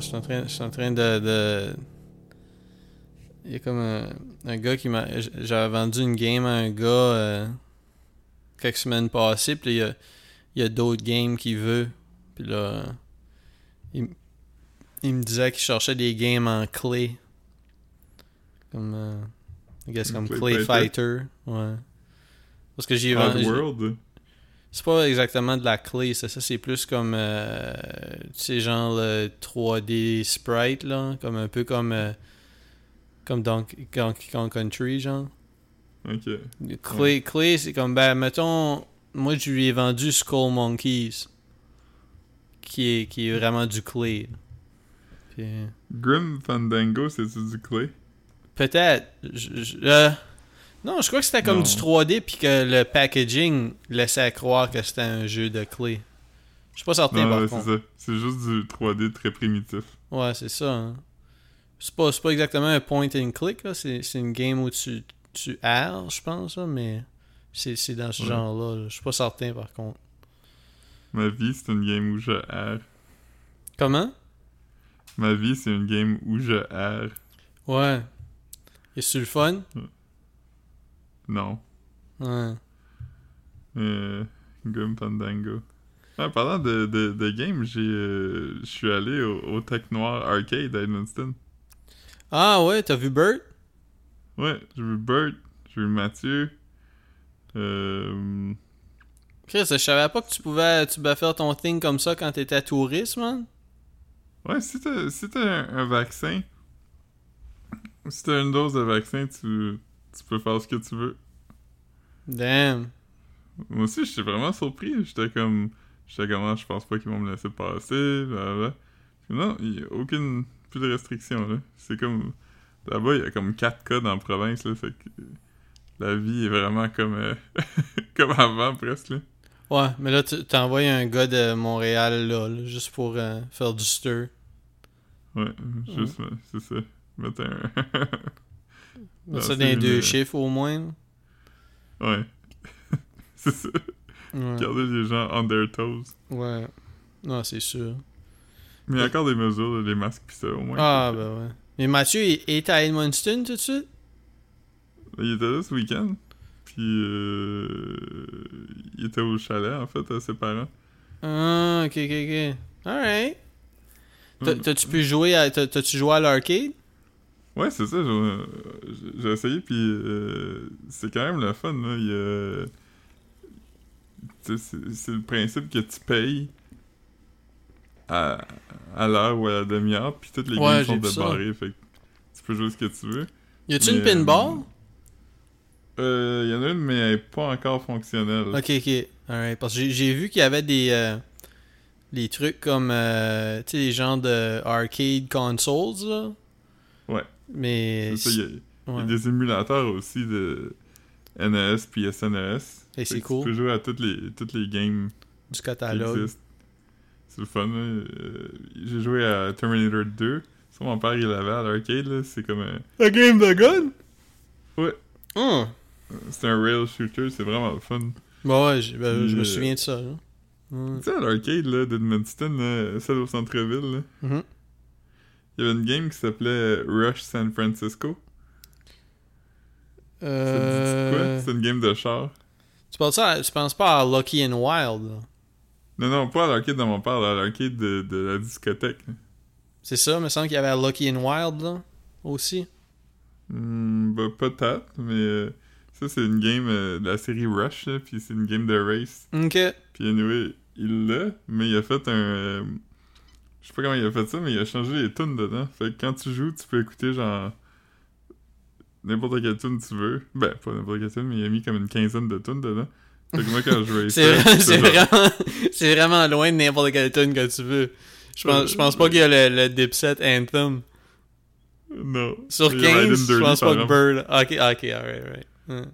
je suis en train, je suis en train de, de... Il y a comme un, un gars qui m'a... J'avais vendu une game à un gars euh, quelques semaines passées, puis il y a, il y a d'autres games qu'il veut. Puis là, il, il me disait qu'il cherchait des games en clé. Comme... Euh, I guess comme Clay Clay Fighter. Ouais. Parce que j'ai vendu... C'est pas exactement de la clé, c'est ça, c'est plus comme, euh, tu sais, genre le 3D sprite, là, comme un peu comme, euh, comme Donkey Kong Country, genre. Ok. Clé, clé c'est comme, ben, mettons, moi je lui ai vendu Skull Monkeys, qui est, qui est vraiment du clé. Puis, Grim Fandango, c'est-tu du clay? peut-être, je- je- euh, non, je crois que c'était comme Non. du 3D, puis que le packaging laissait croire que c'était un jeu de clé. Je suis pas certain, Non, par ouais, contre. c'est ça. C'est juste du 3D très primitif. Ouais, c'est ça. hein. C'est pas, c'est pas exactement un point and click, là. C'est, c'est une game où tu, tu je pense, là, mais c'est, c'est dans ce Ouais. genre-là. là. Je suis pas certain, par contre. Ma vie, c'est une game où je erre. Comment? Ma vie, c'est une game où je erre. Ouais. Est-ce le fun? Non. Ouais. Euh, Grim Fandango. Ah, parlant de, de, de game, j'ai, euh, je suis allé au, au Tech Noir Arcade à Edmundston. Ah ouais, t'as vu Bert? Ouais, j'ai vu Bert, j'ai vu Mathieu. Euh, Chris, je savais pas que tu pouvais, tu pouvais faire ton thing comme ça quand t'étais touriste, man. ouais, si t'as, si t'as un, un vaccin, si t'as une dose de vaccin, tu, tu peux faire ce que tu veux. Damn. Moi aussi, j'étais vraiment surpris. J'étais comme. J'étais comme, Ah, je pense pas qu'ils vont me laisser passer. Blablabla. Non, il y a aucune. Plus de restrictions, là. C'est comme. Là-bas, il y a comme 4 cas dans la province, là. Fait que. La vie est vraiment comme. euh, comme avant, presque, là. Ouais, mais là, tu- envoyé un gars de Montréal, là, là, juste pour euh, faire du stir. Ouais, juste, c'est ça. Mettre un. Ah, ça dans les deux une- chiffres, au moins. ouais. c'est ça. Ouais. Garder les gens on their toes. Ouais. Non, c'est sûr. Mais il y a encore des mesures, les masques pis ça, au moins. Ah, ben ouais. Mais Mathieu, il est à Edmundston tout de suite? Il était là ce week-end. Puis euh, il était au chalet en fait à ses parents. Ah, ok, ok, ok. Alright. Mm. T'as-tu pu jouer à. T'as-tu joué à l'arcade? Ouais, c'est ça. j'ai- J'ai essayé puis euh, c'est quand même le fun c'est le principe que tu payes à, à l'heure ou à la demi-heure puis toutes les Ouais, games sont débarrées. Fait que tu peux jouer ce que tu veux. Y a-tu une Mais, pinball? Euh, Il y en a une mais elle est pas encore fonctionnelle. Ok, ok. Alright. Parce que j'ai- vu qu'il y avait des. euh, des trucs comme. euh, tu sais, des genres de arcade consoles, là. Ouais. Mais. Ça, il y a- Il y ouais. a des émulateurs aussi de NES puis SNES. Et Fait c'est cool. Tu peux jouer à toutes les, toutes les games Du catalogue. C'est le fun. là. Euh, J'ai joué à Terminator 2. Ça, mon père, il l'avait à l'arcade. là. C'est comme un... La game de gun? Ouais. Hum. C'est un rail shooter. C'est vraiment le fun. Bah ouais, j'ai- ben, je me Euh, souviens de ça, là. Tu sais, à l'arcade là, d'Edmundston, là, celle au centre-ville, là, Mhm. Il y avait une game qui s'appelait Rush San Francisco. Euh... C'est une game de char. Tu penses, ça, tu penses pas à Lucky and Wild, là? Non, non, pas à l'arcade de mon père, à l'arcade de, de la discothèque. C'est ça, il me semble qu'il y avait Lucky and Wild, là, aussi. Hmm, bah, peut-être, mais euh, ça, c'est une game euh, de la série Rush, là, puis c'est une game de race. Ok. Puis anyway, il l'a, mais il a fait un... je sais pas comment il a fait ça, mais il a changé les tunes dedans. Fait que quand tu joues, tu peux écouter genre... N'importe quelle tune tu veux. Ben, pas n'importe quelle tune, mais il a mis comme une quinzaine de tunes dedans. Fait que moi, quand je race, C'est vra- c'est vraiment, c'est vraiment loin de n'importe quelle tune que tu veux. Je pense, je pense pas qu'il y a le, le Dipset Anthem. Non. Sur Il y a Ride 15, and je pense pas que. Bird. Ok, ok, alright, alright.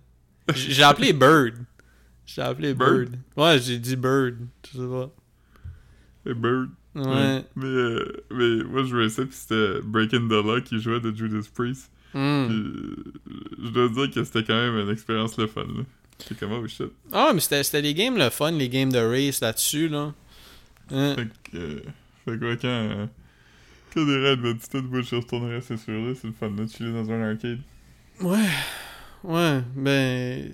J'ai appelé Bird. J'ai appelé Bird? Bird? Ouais, j'ai dit Bird. Je sais pas. Hey, Bird. Ouais. Mais, euh, mais moi, je raçais, puis c'était Breaking the Law qui jouait de Judas Priest. Hmm. Puis, je dois dire que c'était quand même une expérience le fun, là. C'est comme, oh shit. Ah, mais c'était c'était les games le fun, les games de race là-dessus, là. Hein. Fait que, euh, fait quoi, quand, euh, Que des raids d'altitude, moi je retournerais, c'est sûr, là. C'est le fun, là, de chiller dans un arcade. Ouais. Ouais, ben.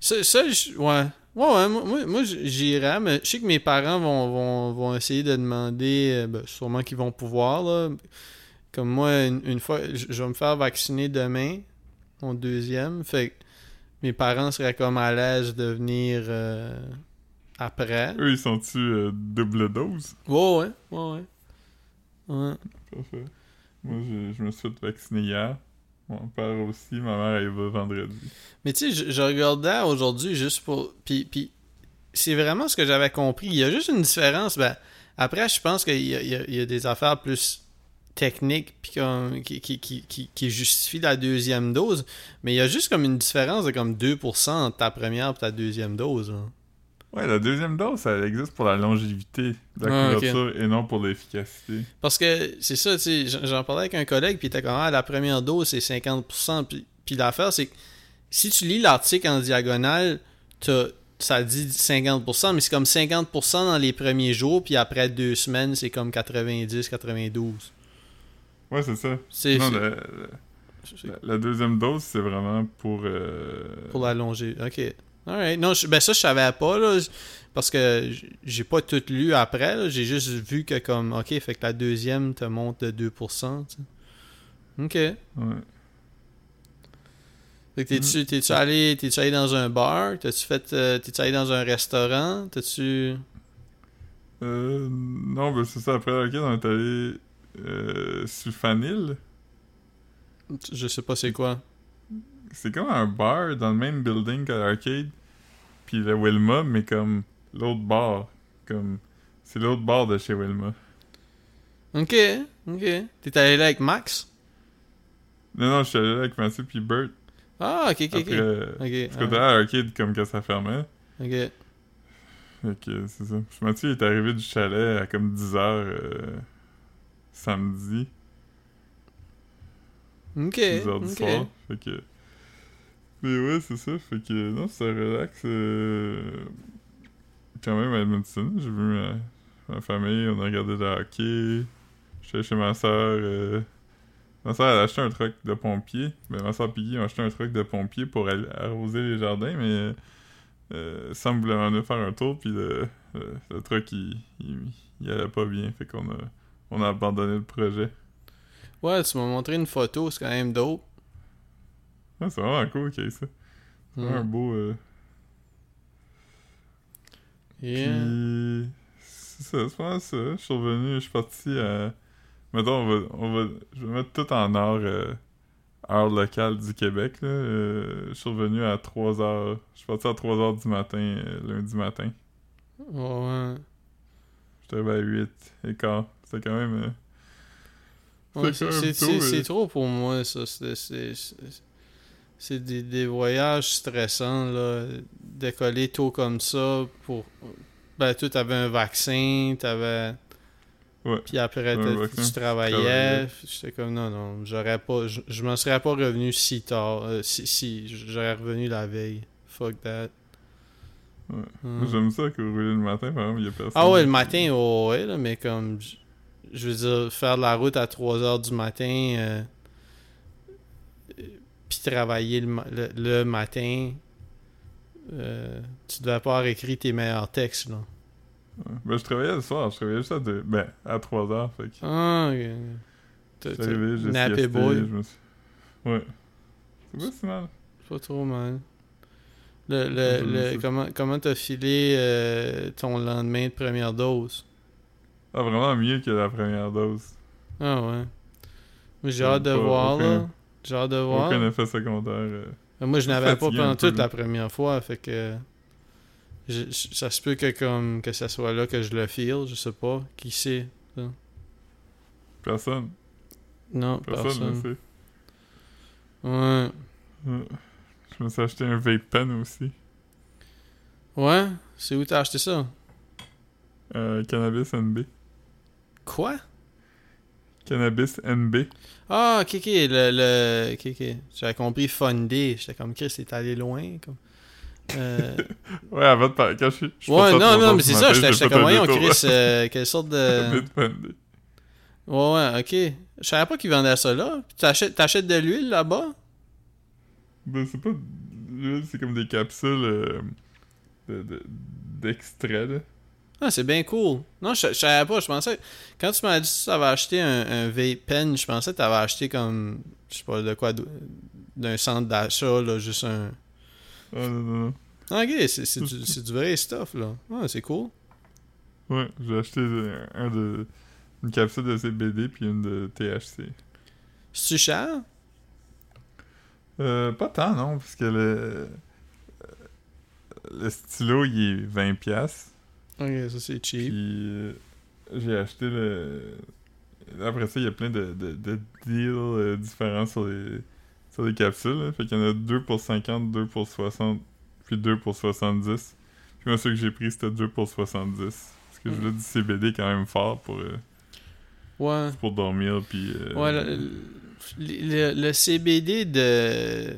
Ça, ça je- ouais. Ouais, ouais, moi, moi, moi, j'irais, mais je sais que mes parents vont, vont, vont essayer de demander, euh, ben, sûrement qu'ils vont pouvoir, là. Comme moi, une, une fois, je je vais me faire vacciner demain, mon deuxième, fait que mes parents seraient comme à l'aise de venir euh, après. Eux, ils sont-tu euh, double dose? Ouais, ouais, ouais, ouais. Ouais. Parfait. Moi, je, je me suis fait vacciner hier. Mon père aussi, ma mère, elle va vendredi. Mais tu sais, je, regardais aujourd'hui juste pour. Puis, puis c'est vraiment ce que j'avais compris. Il y a juste une différence. Ben, après, je pense qu'il y, a- des affaires plus techniques puis qui, qui justifient la deuxième dose. Mais il y a juste comme une différence de comme 2% entre ta première et ta deuxième dose. hein. Ouais, la deuxième dose, ça existe pour la longévité de la Ah, couverture et non pour l'efficacité. Parce que c'est ça, tu sais, j'en- parlais avec un collègue, puis il était comme, ah, la première dose, c'est 50%. Puis, puis l'affaire, c'est que si tu lis l'article en diagonale, t'as- ça dit 50%, mais c'est comme 50% dans les premiers jours, puis après deux semaines, c'est comme 90, 92. Ouais, c'est ça. C'est la deuxième dose, c'est vraiment pour... euh, pour la longévité. Ok. Alright. Non, je- ben ça, je savais pas, là, parce que j'ai pas tout lu après. J'ai juste vu que, comme, ok, fait que la deuxième te monte de 2%. tu sais. Ok. Ouais. Fait que t'es-tu, t'es-tu allé, t'es-tu allé dans un bar? T'as-tu fait, euh, t'es-tu allé dans un restaurant? T'as-tu... Euh, non, ben c'est ça. Après l'arcade, on est allé euh, sur Fanil. Je sais pas c'est quoi. C'est comme un bar dans le même building que l'arcade. Puis le Wilma, mais comme l'autre bar. Comme... C'est l'autre bar de chez Wilma. Ok, ok. T'es allé là avec Max? Non, non, je suis allé là avec Mathieu puis Bert. Ah, ok, ok, ok. Après, euh, Ok, parce que t'es à l'arcade comme que ça fermait. ah, ok. Que c'est ça. Puis Mathieu est arrivé du chalet à comme 10h samedi. Ok, 10h du ok. soir. Fait que. Mais ouais, c'est ça. Fait que non, c'était relax. euh, Quand même à Edmonton. J'ai vu ma... famille, on a regardé le hockey. J'étais chez ma soeur. Ma soeur, elle a acheté un truck de pompier. Ben, ma soeur Piggy a acheté un truck de pompier pour arroser les jardins, mais euh, Sam voulait m'emmener faire un tour, puis le, le, truck, il, il, il allait pas bien. Fait qu'on a, on a abandonné le projet. Ouais, tu m'as montré une photo, c'est quand même dope. Ouais, c'est vraiment cool qu'il y ait ça. C'est vraiment un beau. euh, Yeah. Puis, c'est ça, c'est vraiment ça. Je suis revenu, je suis parti à. Mettons, on va, on va. Je vais mettre tout en heure, euh, heure locale du Québec, là. Euh, je suis revenu à 3h. Je suis parti à 3h du matin, euh, lundi matin. Ouais. J'étais arrivé à 8 et quart. C'était quand même. euh, Ouais, C'est quand même c'est- c'est euh. trop pour moi, ça. C'est- C'est des, des voyages stressants, là. Décoller tôt comme ça pour. Ben, toi, t'avais un vaccin, t'avais. Ouais. Puis après, vaccin, tu travaillais. J'étais comme, non, non, j'aurais pas. Je, je m'en serais pas revenu si tard. euh, si, si, j'aurais revenu la veille. Fuck that. Ouais. Moi, J'aime ça que rouler le matin, par exemple, il y a personne. Ah ouais, le matin, oh, ouais, là, mais comme. je- veux dire, faire de la route à 3 heures du matin. euh, puis travailler le, le, le matin. euh, tu devais pas avoir écrit tes meilleurs textes, là. Ben, je travaillais le soir, je travaillais juste à, deux... ben, à 3h. Fait que. Ah, ok. Arrivé, j'ai nappé boy. je me suis... Ouais. C'est pas si mal. Pas trop mal. Le, le, le, comment comment t'as filé euh, ton lendemain de première dose? Ah, vraiment mieux que la première dose. Ah ouais. J'ai hâte de pas voir, là. J'ai hâte de voir. Aucun effet secondaire. euh. Moi, je n'avais pas pendant toute la première fois, fait que je- je- ça se peut que comme que ça soit là que je le feel, je sais pas. Qui sait? Personne. Non, Personne personne. ne sait. Ouais. Ouais. Je me suis acheté un vape pen aussi. Ouais? C'est où t'as acheté ça? Euh, Cannabis NB. Quoi? Cannabis NB. Ah, ok, ok, le, le... Ok, ok. J'avais compris Fundé. J'étais comme, Chris, c'est allé loin, comme... Euh... Ouais, avant de parler. Quand je suis. je ouais, non, non, mais c'est ça, j'étais comme, voyons. Chris, euh, quelle sorte de... Ouais, ouais, ok. Je savais pas qu'ils vendaient ça là. Puis T'achètes, de l'huile là-bas? Ben, c'est pas. là, C'est comme des capsules euh, de- de- d'extrait, là. Ah, c'est bien cool. Non, je, je savais pas. Je pensais. Quand tu m'as dit que tu avais acheté un, un vape pen, je pensais que tu avais acheté comme. Je sais pas de quoi. D'un centre d'achat, là. Juste un. Ah. Ah, ok, c'est, c'est, du, c'est du vrai stuff, là. Ah, c'est cool. Ouais, j'ai acheté euh, un de. Une capsule de CBD puis une de THC. C'est-tu cher? Euh, pas tant, non, parce que le. euh, Le stylo, il est 20$. Ok, ça c'est cheap. Puis euh, j'ai acheté le. Après ça, il y a plein de, de, de deals euh, différents sur les, sur les capsules. là. Fait qu'il y en a 2 pour 50, 2 pour 60, puis 2 pour 70. Puis moi, ce que j'ai pris, c'était 2 pour 70. Parce que je voulais du CBD quand même fort pour, euh, Ouais. pour dormir. Puis. euh, Ouais, le, le- le CBD de.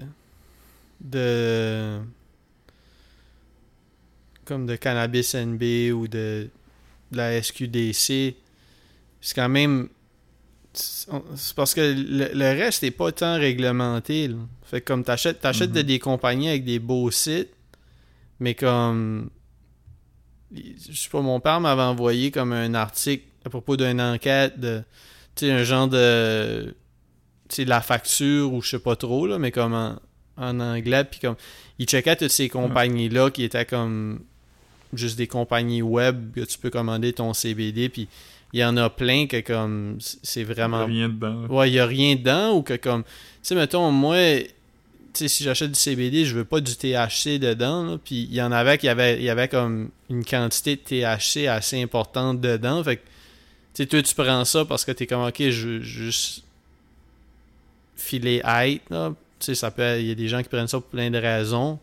de. Comme de cannabis NB ou de, de la SQDC, c'est quand même. C'est parce que le, le reste est pas tant réglementé. là. Fait que comme t'achètes, t'achètes de Mhm. des compagnies avec des beaux sites, mais comme. Je sais pas, mon père m'avait envoyé comme un article à propos d'une enquête de. Tu sais, un genre de. Tu sais, la facture ou je sais pas trop, là, mais comme en, en anglais. Puis comme. Il checkait toutes ces compagnies-là qui étaient comme. Juste des compagnies web que tu peux commander ton CBD. Puis il y en a plein que comme. C'est il y a vraiment. rien dedans. là. Ouais, il y a rien dedans ou que comme. Tu sais, mettons, moi. Tu sais, si j'achète du CBD, je veux pas du THC dedans. là. Puis il y en avait qui avait, il y avait comme une quantité de THC assez importante dedans. Fait que. Tu sais, toi, tu prends ça parce que t'es comme, ok, je veux juste filer height, là. Tu sais, ça peut. Il y a des gens qui prennent ça pour plein de raisons.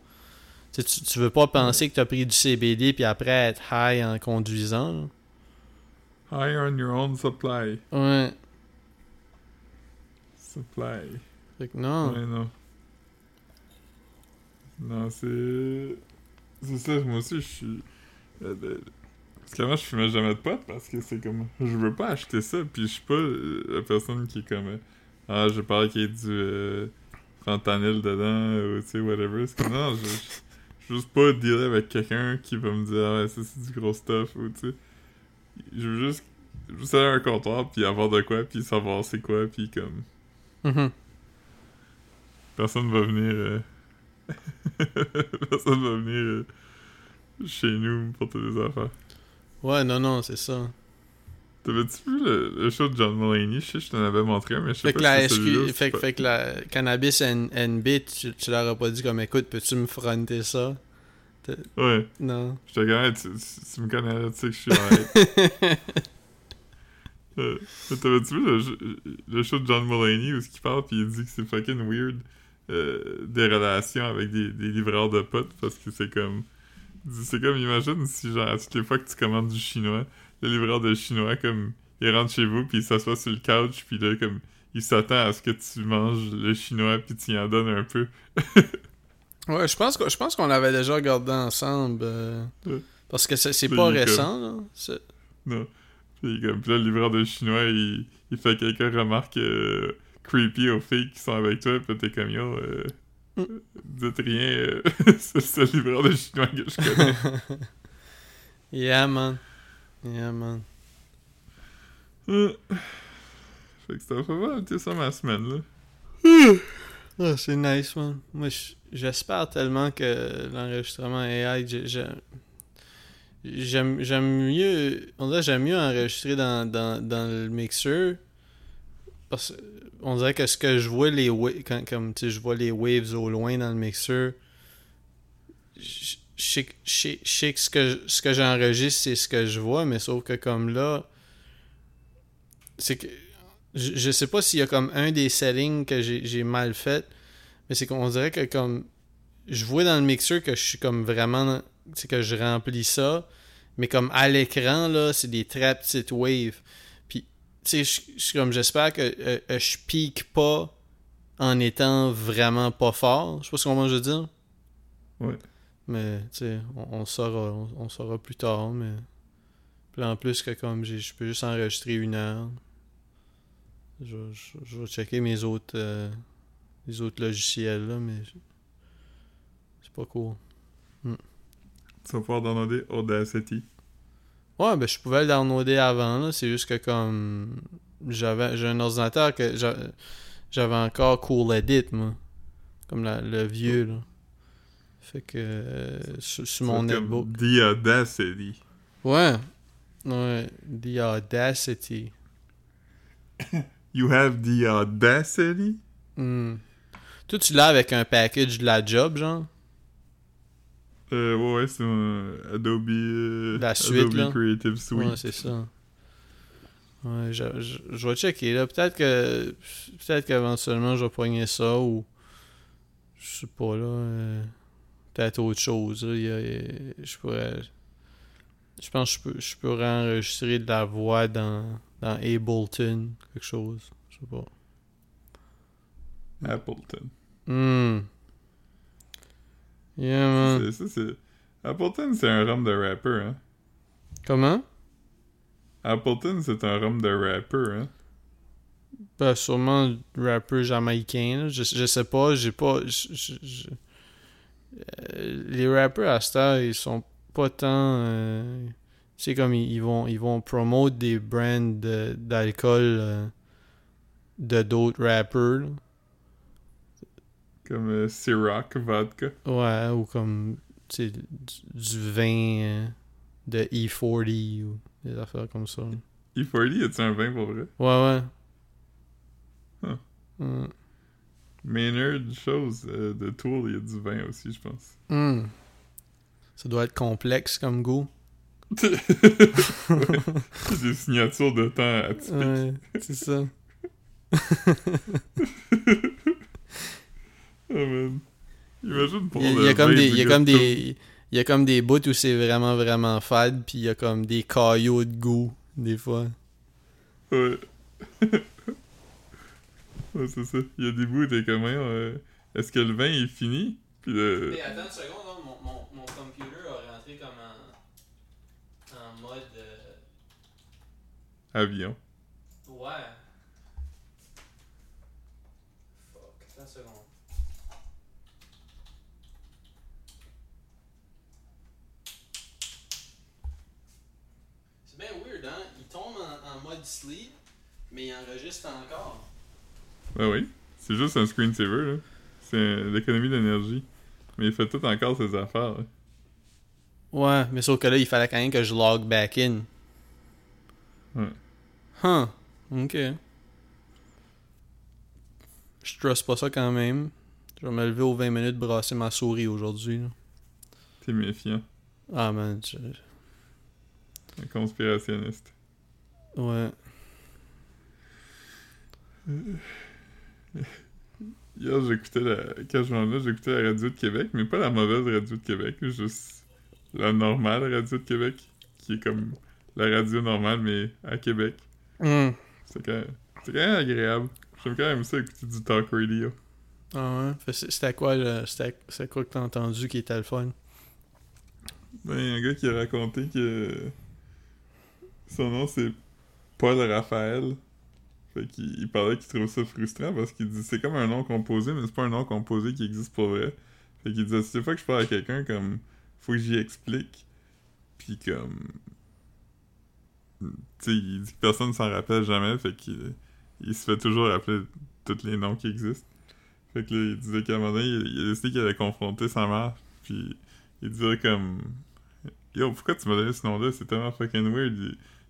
Tu tu, tu veux pas penser que t'as pris du CBD puis après être high en conduisant. là? High on your own supply. Ouais. Supply. Fait que non. Ouais, non. Non, c'est. C'est ça, moi aussi, je suis. euh, Parce qu'avant, je fumais jamais de potes parce que c'est comme. Je veux pas acheter ça, puis je suis pas euh, la personne qui est comme. euh, Ah, je parle qu'il y ait du. Euh, fentanyl dedans, ou tu sais, whatever. Non, je. Je veux juste pas dealer avec quelqu'un qui va me dire, ah ouais, ça c'est du gros stuff, ou tu sais. Je veux juste. Juste aller à un comptoir, puis avoir de quoi, puis savoir c'est quoi, puis comme. Mhm. Personne va venir. euh, Personne va venir euh, chez nous pour toutes les affaires. Ouais, non, non, c'est ça. T'avais-tu vu le, le show de John Mulaney? Je sais je t'en avais montré mais je sais Fait pas la si ou SQ, fait, pas- fait que la cannabis NB, tu, tu leur as pas dit comme écoute, peux-tu me fronter ça? Ouais, Non. j'étais quand même, tu, tu- tu me connais, tu sais que je suis honnête. Euh, T'avais-tu vu le, le show de John Mulaney où il parle pis il dit que c'est fucking weird euh, des relations avec des, des livreurs de potes parce que c'est comme. C'est comme, imagine si genre à toutes les fois que tu commandes du chinois, le livreur de chinois comme il rentre chez vous puis il s'assoit sur le couch puis là comme il s'attend à ce que tu manges le chinois puis tu y en donnes un peu. Ouais, je pense je pense qu'on l'avait déjà regardé ensemble. euh, Ouais. parce que c'est pas récent, là. C'est- Non. Puis, comme, puis là, le livreur de chinois, il, il fait quelques remarques euh, creepy aux filles qui sont avec toi, puis t'es comme yo, euh, Mm. dites rien, euh, c'est c'est le livreur de chinois que je connais. Yeah, man. Yeah, man. Euh, fait que ça fait pas été ça ma semaine, là. Ah, c'est nice, man. Moi, j'espère tellement que l'enregistrement AI, j'ai- j'ai- j'aime mieux, on dirait j'aime mieux enregistrer dans, dans, dans le mixeur. Parce on dirait que ce que je vois les quand comme tu je vois les waves au loin dans le mixeur, je sais que- ce que ce j'enregistre c'est ce que je vois, mais sauf que comme là, c'est que je, je sais pas s'il y a comme un des settings que j'ai mal fait, mais c'est qu'on dirait que comme je vois dans le mixeur que je suis comme vraiment c'est que je remplis ça, mais comme à l'écran là, c'est des très petites waves. Puis tu sais comme j'espère que euh, euh, je pique pas en étant vraiment pas fort. Je sais pas comment je veux dire. Ouais. Mais tu sais, on, on saura on, on saura plus tard, mais puis en plus que comme j'ai je peux juste enregistrer une heure. Je, je, je vais checker mes autres, euh, les autres logiciels, là, mais c'est pas cool. Tu vas pouvoir downloader Audacity. Ouais, ben je pouvais le downloader avant, là. C'est juste que comme j'avais j'ai un ordinateur que j'a- j'avais encore Cool Edit, moi. Comme la- le vieux, là. Fait que euh, sur, sur mon netbook. The Audacity. Ouais. Ouais. The Audacity. You have the Audacity? Hmm. Toi, tu l'as avec un package de la job, genre? Euh, ouais, ouais, c'est un Adobe, euh, La suite, Adobe là. Creative Suite. Ouais, c'est ça. Ouais, je, je, je vais checker, là. Peut-être que... Peut-être qu'éventuellement, je vais pogner ça, ou... Je sais pas, là. euh, peut-être autre chose, là. Il y a- je pourrais... Je pense que je peux, je pourrais enregistrer de la voix dans, dans Ableton, quelque chose. Je sais pas. Appleton. Hmm. Yeah, man. C'est- Ça, c'est... Appleton, c'est un rhum de rapper, hein. Comment? Appleton, c'est un rhum de rapper, hein. Ben, sûrement rappeur jamaïcain, là. Je, je sais pas, j'ai pas... je- je- je- les rappeurs à heure, ils sont pas tant... euh, tu sais, comme ils, ils vont ils vont promouvoir des brands d'alcool euh, de d'autres rappeurs, là. Comme euh, Ciroc Vodka. Ouais, ou comme, du, du vin euh, de E40 ou des affaires comme ça. là. E40, est-tu un vin pour vrai? Ouais, ouais. Huh. Hmm. Maynard, chose, euh, de Tool, il y a du vin aussi, je pense. Hmm. Ça doit être complexe comme goût. Des signatures de temps atypiques. Ouais, c'est ça. Oh man. Imagine pour Il y a, comme des, il y a comme des, il y a comme des bouts où c'est vraiment vraiment fade, puis il y a comme des caillots de goût des fois. Ouais. ouais, c'est ça. Il y a des bouts, t'es comme, euh, est-ce que le vin est fini? Puis le... attends une seconde, hein, mon, mon, mon computer a rentré comme en, en mode. avion. ouais. Fuck, attends une seconde. C'est bien weird, hein? Il tombe en, en mode sleep, mais il enregistre encore. Ben oui? C'est juste un screensaver, là. C'est euh, l'économie d'énergie. Mais il fait tout encore ses affaires, là. Ouais, mais sauf que là, il fallait quand même que je log back in. Ouais. Huh. Ok. Je trust pas ça quand même. Je vais me lever aux 20 minutes brasser ma souris aujourd'hui. T'es méfiant. Ah man, je- Un conspirationniste. ouais. Hier, j'écoutais la... Quand je m'en vais, j'écoutais la radio de Québec, mais pas la mauvaise radio de Québec, juste la normale radio de Québec, qui est comme la radio normale, mais à Québec. Hmm. C'est quand même... C'est quand même agréable. J'aime quand même ça écouter du talk radio. Ah ouais? C'était quoi, le- c'était quoi que t'as entendu qui était le fun? Ben, y a un gars qui a raconté que son nom c'est Paul Raphaël. Fait qu'il il parlait qu'il trouve ça frustrant parce qu'il dit c'est comme un nom composé, mais c'est pas un nom composé qui existe pour vrai. Fait qu'il disait c'est fois que je parle à quelqu'un comme faut que j'y explique. Puis comme tu sais, il dit que personne s'en rappelle jamais, fait qu'il il se fait toujours rappeler tous les noms qui existent. Fait que là, il disait qu'à un moment donné, il, il a décidé qu'il allait confronter sa mère, puis il disait comme Yo, pourquoi tu m'as donné ce nom-là? C'est tellement fucking weird.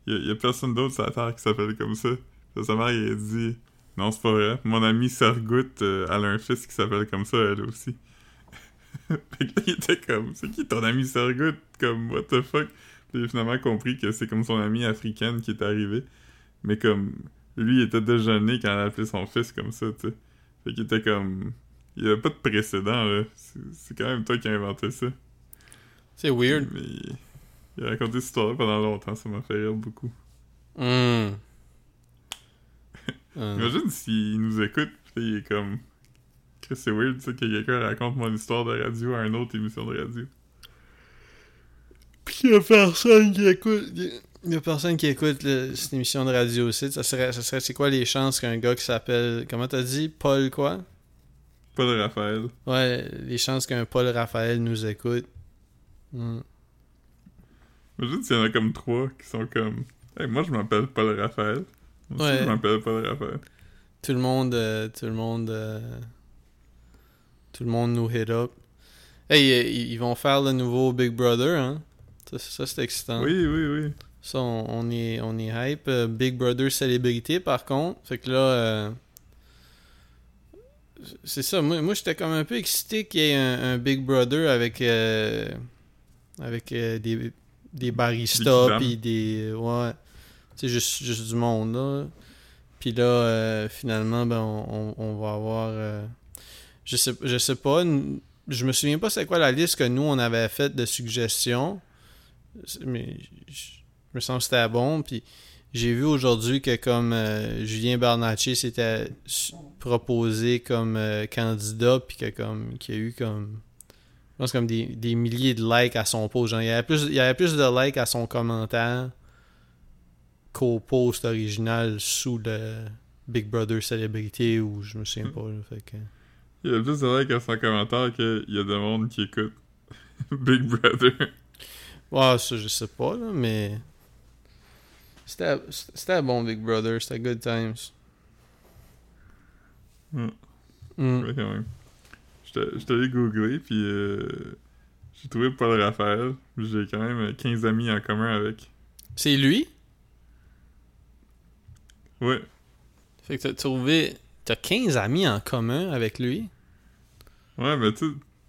Il y, a, il y a personne d'autre sur la Terre qui s'appelle comme ça. Sa mère, il a dit Non, c'est pas vrai. Mon amie Sargout, euh, elle a un fils qui s'appelle comme ça, elle aussi. fait que là, il était comme C'est qui ton ami Sargout? Comme, what the fuck? Puis il a finalement compris que c'est comme son amie africaine qui est arrivée. Mais comme, lui, il était déjà né quand elle a appelé son fils comme ça, tu sais. Fait qu'il était comme. Il y avait pas de précédent, là. C'est quand même toi qui as inventé ça. C'est weird. Mais il a raconté cette histoire pendant longtemps, ça m'a fait rire beaucoup. Hmm. Euh, Imagine s'il nous écoute, pis il est comme. Chris, c'est weird, ça, que quelqu'un raconte mon histoire de radio à une autre émission de radio. Pis y a personne qui écoute. y- Il y a personne qui écoute le- cette émission de radio aussi. Ça serait, ça serait c'est quoi les chances qu'un gars qui s'appelle. Comment t'as dit? Paul quoi? Paul Raphaël. Ouais, les chances qu'un Paul Raphaël nous écoute. Hmm. Imagine s'il y en a comme trois qui sont comme. Hey, moi je m'appelle Paul Raphaël. Aussi Ouais. je m'appelle Raphaël. Tout le monde. euh, tout le monde. euh, tout le monde nous hit up. Hey, euh, ils vont faire le nouveau Big Brother, hein Ça, ça, c'est excitant. Oui, oui, oui. Ça, on, on est, on est hype. Big Brother célébrité, par contre. Fait que là, euh, c'est ça. Moi, moi j'étais comme un peu excité qu'il y ait un, un Big Brother avec, avec des, des baristas, Des puis des. Ouais. Sais, juste, juste du monde, là. Puis là, euh, finalement, ben, on, on- va avoir. euh, je, sais, je sais pas. Je me souviens pas c'est quoi la liste que nous, on avait faite de suggestions. Mais je, me sens que c'était bon. Puis j'ai vu aujourd'hui que comme euh, Julien Bernatchez s'était proposé comme candidat, puis que comme qu'il y a eu comme. Je pense comme des, des milliers de likes à son post. Il, y plus, il y avait plus de likes à son commentaire qu'au post original sous le Big Brother célébrité ou je me souviens pas. là, fait que... Il y a plus de likes à son commentaire qu'il y a de monde qui écoute Big Brother. Ouais, ça je sais pas là, mais. C'était c'était bon Big Brother, c'était good times. Mm. Mm. Ouais, quand même. J'étais j'étais allé googler, puis euh, j'ai trouvé Paul Raphaël. J'ai quand même 15 amis en commun avec. C'est lui? Ouais. Fait que t'as trouvé. T'as 15 amis en commun avec lui? Ouais, mais tu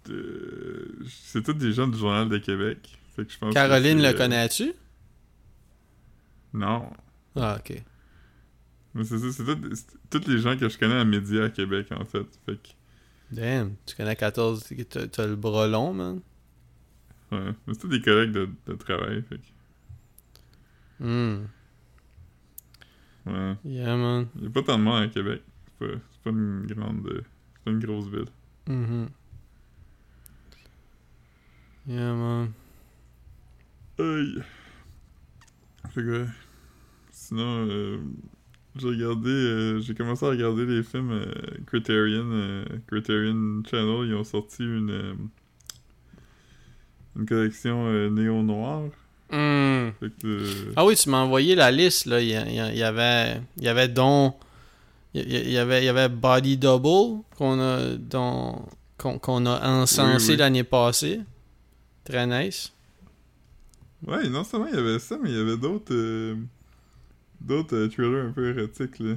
euh, c'est tous des gens du Journal de Québec. Fait que je pense Caroline le euh, connais-tu? Non. Ah, ok. Mais c'est ça, c'est tous les gens que je connais à Média à Québec, en fait. Fait que, Damn, tu connais 14. T'as t'as le bras long, man. ouais. Mais c'est tous des collègues de, de travail, fait que, Hmm. Ouais. Yeah, man. Il y a pas tant de monde à Québec. C'est pas, c'est pas une grande... euh, C'est pas une grosse ville. Mhm. Yeah, man. Aïe. Fait que. Sinon, euh, j'ai regardé, euh, j'ai commencé à regarder les films euh, Criterion, Criterion Channel. Ils ont sorti une, une collection euh, Hmm. Que, euh, Ah oui, tu m'as envoyé la liste, là. Il y, avait. Il y avait. Il y, avait, il y avait Body Double qu'on a, dont- qu'on, qu'on a encensé Oui, oui. l'année passée. Très nice. Ouais, non seulement il y avait ça, mais il y avait d'autres euh, d'autres euh, thrillers un peu érotiques, là.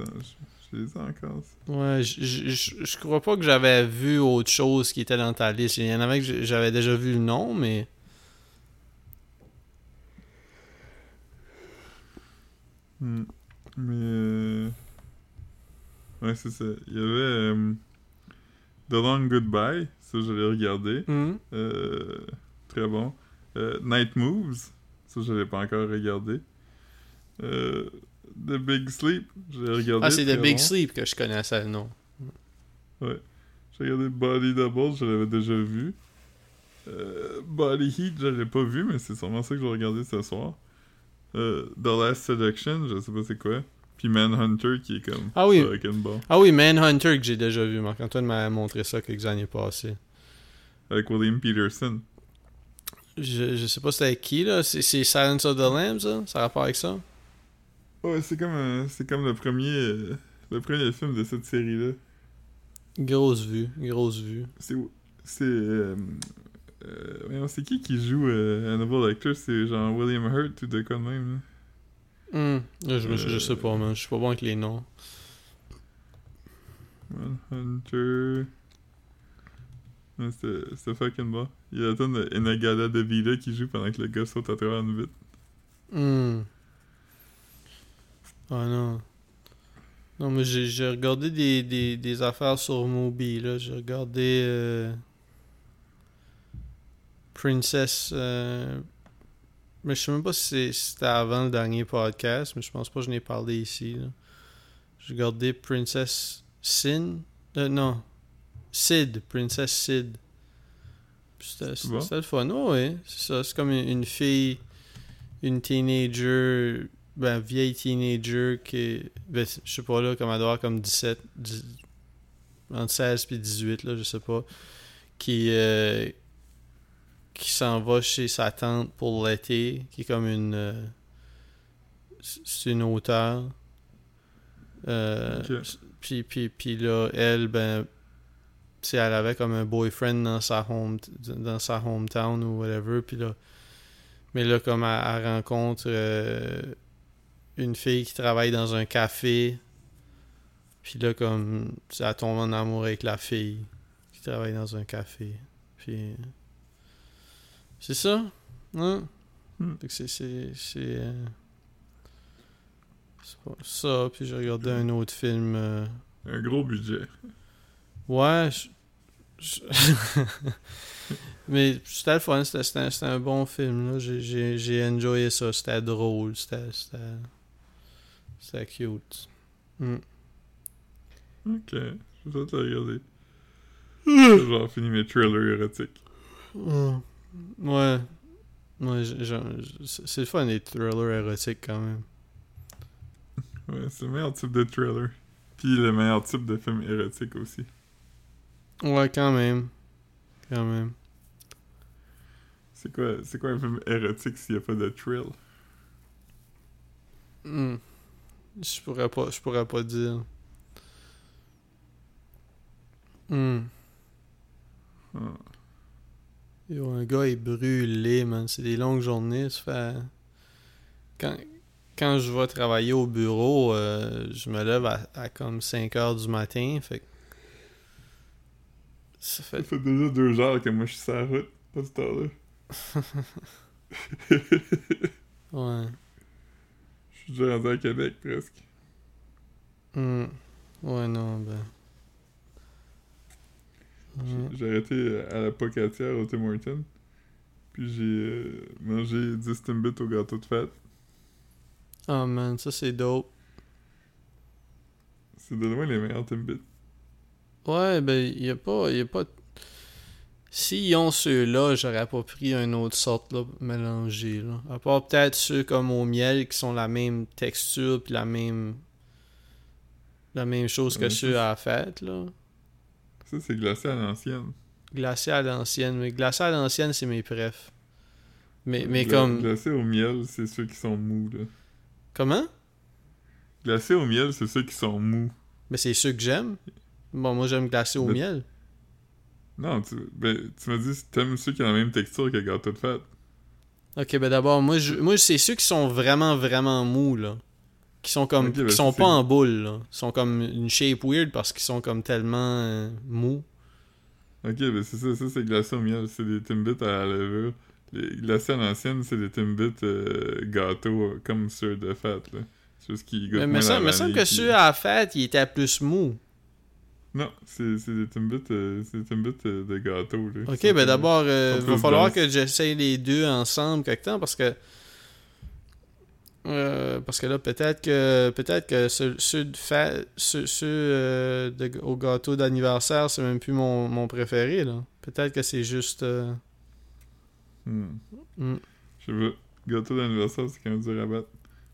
Attends, je, je les ai encore. ça. Ouais, je, je, je- je crois pas que j'avais vu autre chose qui était dans ta liste. Il y en avait que j'avais déjà vu le nom, mais. Hmm. Mais... euh, Ouais, c'est ça. Il y avait euh, The Long Goodbye, ça je l'ai regardé. Hmm. Euh, très bon. Euh, Night Moves, ça je l'ai pas encore regardé. The Big Sleep, je l'ai regardé. Ah, c'est The Big bon. Sleep que je connaissais le nom. Ouais. J'ai regardé Body Double, je l'avais déjà vu. Body Heat, je l'ai pas vu, mais c'est sûrement ça que je vais regarder ce soir. Euh, The Last Seduction, je sais pas c'est quoi. Puis Manhunter qui est comme Ah oui. Ah oui, Manhunter que j'ai déjà vu. Marc-Antoine m'a montré ça quelques années passées. Avec William Peterson. Je, je sais pas c'était avec qui, là. C'est Silence of the Lambs, ça? Ça a rapport avec ça? Ouais, c'est comme c'est comme le premier euh, le premier film de cette série là. Grosse vue, grosse vue. C'est c'est euh, euh, c'est qui qui joue euh, Hannibal Lecter, c'est genre William Hurt ou de quoi de même. là? Hmm. Là, je, Euh. sais pas, man. Je suis pas bon avec les noms. Ouais, C'était fucking bon. Il y a la tonne de Inagala de Vida qui joue pendant que le gars saute à travers une vitre. Hmm. Ah non. Non, mais j'ai j'ai regardé des, des, des affaires sur Moby, là. J'ai regardé euh, Princess. euh, Mais je sais même pas si c'était avant le dernier podcast, mais je pense pas que je n'ai parlé ici. J'ai regardé Princess Sin. Euh, non. Sid. Princess Sid. Puis C'était bon? le fun. Ouais, c'est ça. C'est comme une, une fille. une teenager, ben, vieille teenager qui, ben, je sais pas là, comme elle doit avoir comme 17, 10 entre 16 et 18, là, je sais pas, qui, euh, qui s'en va chez sa tante pour l'été, qui est comme une. euh, c'est une auteure. Euh, puis, puis, puis là, elle, ben, elle avait comme un boyfriend dans sa home dans sa hometown ou whatever, puis là, mais là, comme elle, elle rencontre euh, une fille qui travaille dans un café, puis là, comme, elle tombe en amour avec la fille qui travaille dans un café, puis c'est ça, hein? Hmm. Fait que c'est, c'est, c'est, euh, c'est pas ça, puis j'ai regardé un autre film... euh, Un gros budget. Ouais, je- je- mais c'était le fun, c'était, c'était, c'était un bon film, là. J'ai, j'ai, j'ai enjoyé ça, c'était drôle, c'était, c'était, c'était cute. Mm. Ok, je vais te regarder. J'ai genre fini mes thrillers érotiques. Mm. Ouais, ouais c'est le fun les thrillers érotiques quand même. Ouais, c'est le meilleur type de thriller. Puis le meilleur type de film érotique aussi. Ouais, quand même. Quand même. C'est quoi, c'est quoi un film érotique s'il n'y a pas de thrill? Mm. Je pourrais pas, je pourrais pas dire. Mm. Ah. Yo, un gars est brûlé, man. C'est des longues journées. Ça fait... Quand, quand je vais travailler au bureau, euh, je me lève à, à comme 5 heures du matin. Fait Ça Ça fait. fait déjà deux heures que moi je suis sur la route à cette heure-là. Ouais. Je suis déjà rendu à Québec presque. Hmm. Ouais, non, ben. J'ai arrêté à la pocatière au Tim Hortons. Puis j'ai euh, mangé 10 Timbits au gâteau de fête. Oh man, ça c'est dope. C'est de loin les meilleurs Timbits. Ouais, ben, y a pas. Y a pas... S'ils ont ceux-là, j'aurais pas pris une autre sorte là, mélangée. Là. À part peut-être ceux comme au miel qui sont la même texture puis la même. La même chose que Ouais, ceux à la fête, là. Ça, c'est glacé à l'ancienne. Glacé à l'ancienne. Mais glacé à l'ancienne, c'est mes prefs. Mais, mais Gla- comme. Glacé au miel, c'est ceux qui sont mous, là. Comment? Glacé au miel, c'est ceux qui sont mous. Mais c'est ceux que j'aime. Bon, moi j'aime glacé au miel. Non, tu, ben, tu m'as dit t'aimes ceux qui ont la même texture que gâteau de fête. Ok, ben d'abord, moi, je, moi c'est ceux qui sont vraiment, vraiment mous, là. Qui sont comme. Ben qui sont ça, pas en boule, là. Ils sont comme une shape weird parce qu'ils sont comme tellement euh, mous. Ok, ben c'est ça, ça c'est glacé au miel. C'est des Timbits à la levure. Les glacés à l'ancienne, c'est des Timbits euh, gâteaux euh, comme ceux de fête, là. Goûtent Mais moins me semble, me semble vanille, que ceux à la fête, ils étaient plus mous. Non, c'est des Timbits, euh, c'est des Timbits euh, de gâteau, là. Ok, ben d'abord, euh, il va falloir que j'essaye les deux ensemble quelque temps parce que. Euh, parce que là, peut-être que peut-être que ceux, ceux euh, de- au gâteau d'anniversaire, c'est même plus mon, mon préféré, là. Peut-être que c'est juste. euh, Hmm. hmm. Je sais pas. Gâteau d'anniversaire, c'est quand même dur à battre.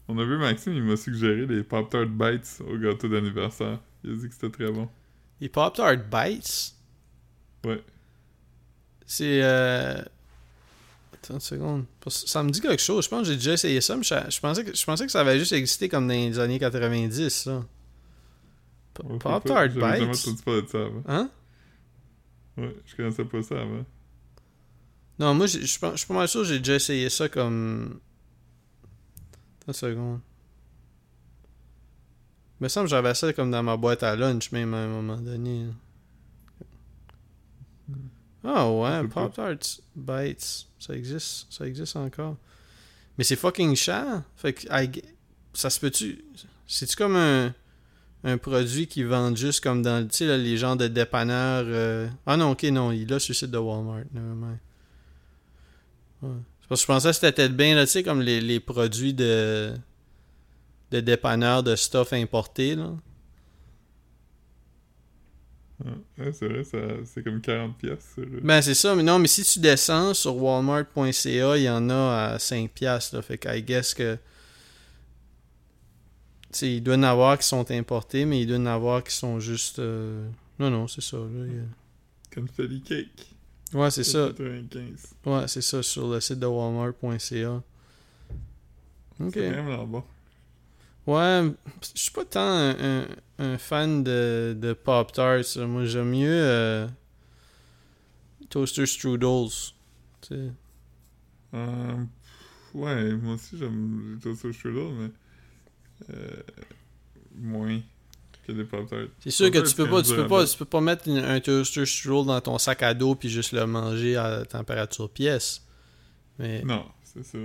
On a vu Maxime, il m'a suggéré les Pop-Tart Bites au gâteau d'anniversaire. Il a dit que c'était très bon. Les Pop-Tart Bites? Ouais. C'est. Attends une seconde. Ça me dit quelque chose. Je pense que j'ai déjà essayé ça, mais je, pensais que, je pensais que ça avait juste existé comme dans les années 90, ça. Pop-Tart J'avais jamais Bites. entendu parler de ça avant. Hein? Ouais, je connaissais pas ça avant. Non, moi, je suis pas mal sûr que j'ai déjà essayé ça comme. Attends une seconde. Il me semble que j'avais ça comme dans ma boîte à lunch, même à un moment donné. Ah ouais, Je sais pas. Pop-Tarts Bites. Ça existe. Ça existe encore. Mais c'est fucking cher. Fait que, I ça se peut-tu. C'est-tu comme un, un produit qu'ils vendent juste comme dans, tu sais, les genres de dépanneurs. euh, Ah non, ok, non, il est là sur le site de Walmart. Nevermind. Ouais. C'est parce que je pensais que c'était peut-être bien, là, tu sais, comme les, les produits de. de dépanneurs de stuff importé, là. Ouais, c'est vrai, c'est comme 40 pièces sur... Ben, c'est ça, mais non, mais si tu descends sur walmart.ca, il y en a à 5 piastres, là. Fait que, I guess que. Tu sais, il doit y en avoir qui sont importés, mais il doit y en avoir qui sont juste. euh, Non, non, c'est ça, là. a- Confetti cake. Ouais, c'est ça. 95. Ouais, c'est ça, sur le site de walmart.ca. Ok. C'est vraiment bon. Ouais, je suis pas tant un, un- un fan de, de Pop-Tarts. là. Moi, j'aime mieux euh, Toaster Strudels. Euh, ouais, moi aussi j'aime les toasts au strudel, mais euh, moins que les Pop-Tarts. C'est sûr que tu peux pas, tu peux pas, tu peux pas mettre une- un Toaster Strudel dans ton sac à dos puis juste le manger à température pièce. Mais, Non, c'est ça.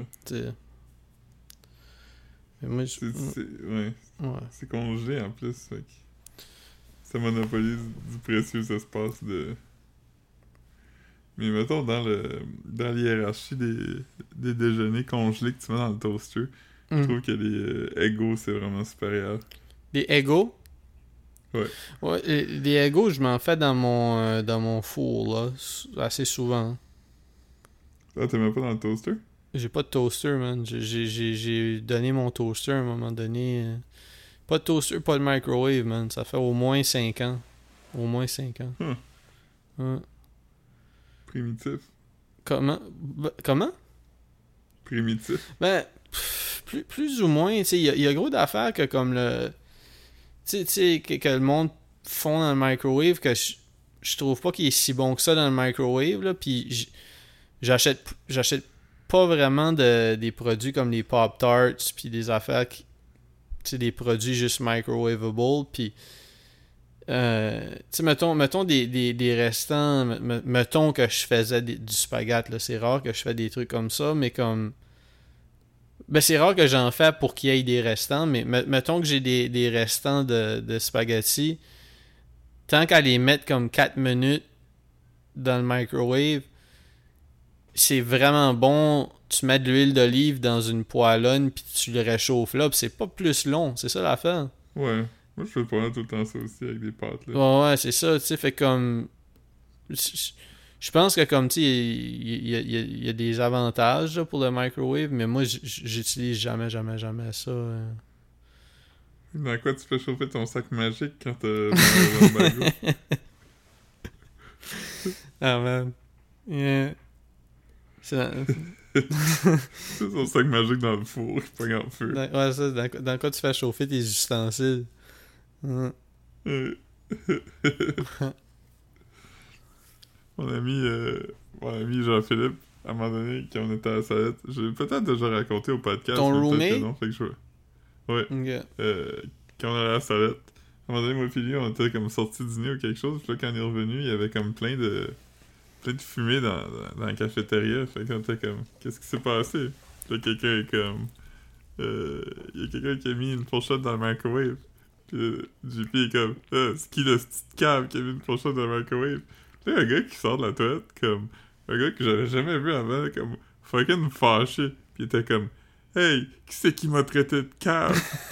Moi, je- C'est, ouais, en plus, fait que ça monopolise du précieux espace de... Mais mettons, dans le dans l'hiérarchie des, des déjeuners congelés que tu mets dans le toaster, je Mm. trouve que les euh, Eggo, c'est vraiment supérieur. Les Eggo. Ouais. Ouais, les, Eggo, je m'en fais dans mon, euh, dans mon four, là, assez souvent. Ah, t'aimes pas dans le toaster? J'ai pas de toaster, man. J'ai- donné mon toaster à un moment donné. euh. Pas de toaster, pas de microwave, man. Ça fait au moins 5 ans. Au moins 5 ans. Hmm. Primitif. Comment? Ben, comment? Primitif. Ben, pff, plus, plus ou moins, il y, a- il y a gros d'affaires que comme le... Tu sais- tu sais, que, que le monde font dans le microwave, que je, je trouve pas qu'il est si bon que ça dans le microwave, là, puis j'achète pas vraiment de, des produits comme les Pop-Tarts, puis des affaires qui... Des produits juste microwavable, puis... Euh, tu mettons, mettons des, des, des restants, me- me- mettons que je faisais du spaghette, là, c'est rare que je fais des trucs comme ça, mais comme... Ben, c'est rare que j'en fais pour qu'il y ait des restants, mais me- mettons que j'ai des, des restants de, de spaghetti, tant qu'à les mettre comme 4 minutes dans le microwave, c'est vraiment bon. Tu mets de l'huile d'olive dans une poêlonne, puis tu le réchauffes là, puis c'est pas plus long, c'est ça l'affaire. Ouais. Moi, je fais pas tout le temps ça aussi avec des pâtes, là. Ouais, ouais, c'est ça, tu sais, fait comme... Je pense que comme, tu sais, il y, a- y y des avantages là, pour le microwave, mais moi, j'utilise jamais, jamais, jamais ça. Dans quoi tu fais chauffer ton sac magique quand t'as? Ah, man. Yeah. C'est son sac magique dans le four qui pogne en feu. dans- ouais, ça, dans, quoi- dans quoi tu fais chauffer tes ustensiles. Euh. mon ami, euh, mon ami Jean-Philippe, à un moment donné, quand on était à la salette, j'ai peut-être déjà raconté au podcast. Ton roommate? non, fait que je Ouais. Euh, quand on allait à la salette, à un moment donné, moi et lui, on était comme sortis dîner ou quelque chose. Puis là, quand on est revenu, il y avait comme plein de plein de fumée dans, dans, dans la cafétéria. Fait qu'on était comme, qu'est-ce qui s'est passé? Là, quelqu'un est comme, euh, il y a quelqu'un qui a mis une fourchette dans le microwave. Puis là, JP est comme, ah, c'est qui le petit cave qui a mis une fourchette dans le microwave? Puis là, un gars qui sort de la toilette, comme, un gars que j'avais jamais vu avant, comme, fucking fâché. Puis il était comme, hey, qui c'est qui m'a traité de cave?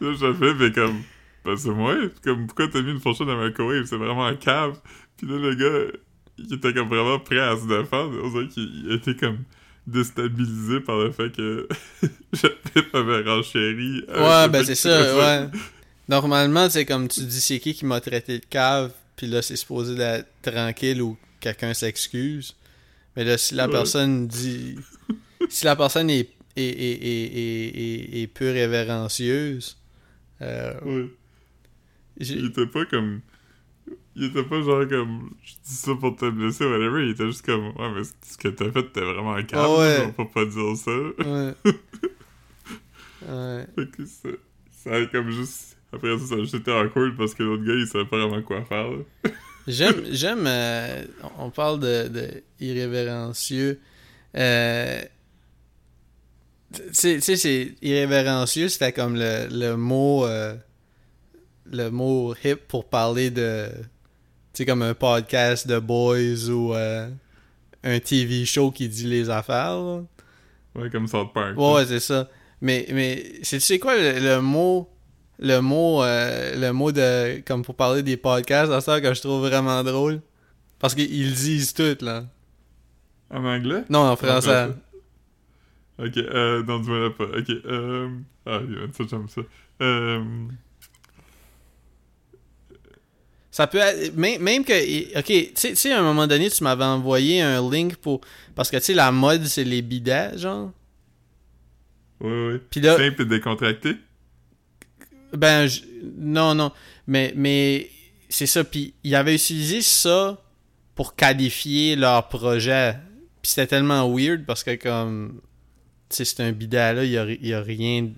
Là, j'avais fait comme, ben c'est moi. Comme, pourquoi t'as mis une fourchette dans le microwave? C'est vraiment un cave. Puis là, le gars, il était comme vraiment prêt à se défendre. On dirait qu'il il était comme déstabilisé par le fait que Jean-Philippe avait renchéri. avec Ouais, ben c'est ça, ouais. Normalement, c'est comme tu dis, c'est qui qui m'a traité de cave, puis là, c'est supposé d'être tranquille ou quelqu'un s'excuse. Mais là, si la Ouais. personne dit. si la personne est, est, est, est, est, est- est peu révérencieuse, euh, Ouais. Il était pas comme. Il était pas genre comme. Je dis ça pour te blesser, whatever. Il était juste comme. Ouais, mais ce que t'as fait, t'es vraiment un cave. Ah ouais. On peut pas dire ça. Ouais. ouais. Fait que ça, ça comme juste. Après ça, ça été awkward parce que l'autre gars, il savait pas vraiment quoi faire. J'aime, j'aime, euh, on parle de, de irrévérencieux. Euh, tu sais, c'est irrévérencieux, c'était comme le, le mot, euh, le mot hip pour parler de, sais, comme un podcast de boys ou euh, un TV show qui dit les affaires. là. Ouais, comme South Park. Ouais, ouais, c'est ça. Mais, mais c'est tu sais quoi le, le mot le mot, euh, le mot de, comme pour parler des podcasts, c'est ça que je trouve vraiment drôle? Parce qu'ils disent tout, là. En anglais? Non, en français. Ok, euh, non, dis-moi pas. Ok, euh... Ah, j'aime ça. Euh... Ça peut être, même, même que, ok, tu sais, à un moment donné, tu m'avais envoyé un link pour, parce que tu sais, la mode, c'est les bidets, genre. Oui, oui. Puis là, Simple et décontracté? Ben, je- non, non. Mais, mais c'est ça. Puis ils avaient utilisé ça pour qualifier leur projet. Puis c'était tellement weird parce que, comme, tu sais, c'est un bidet là, il y a, ri- il y a rien.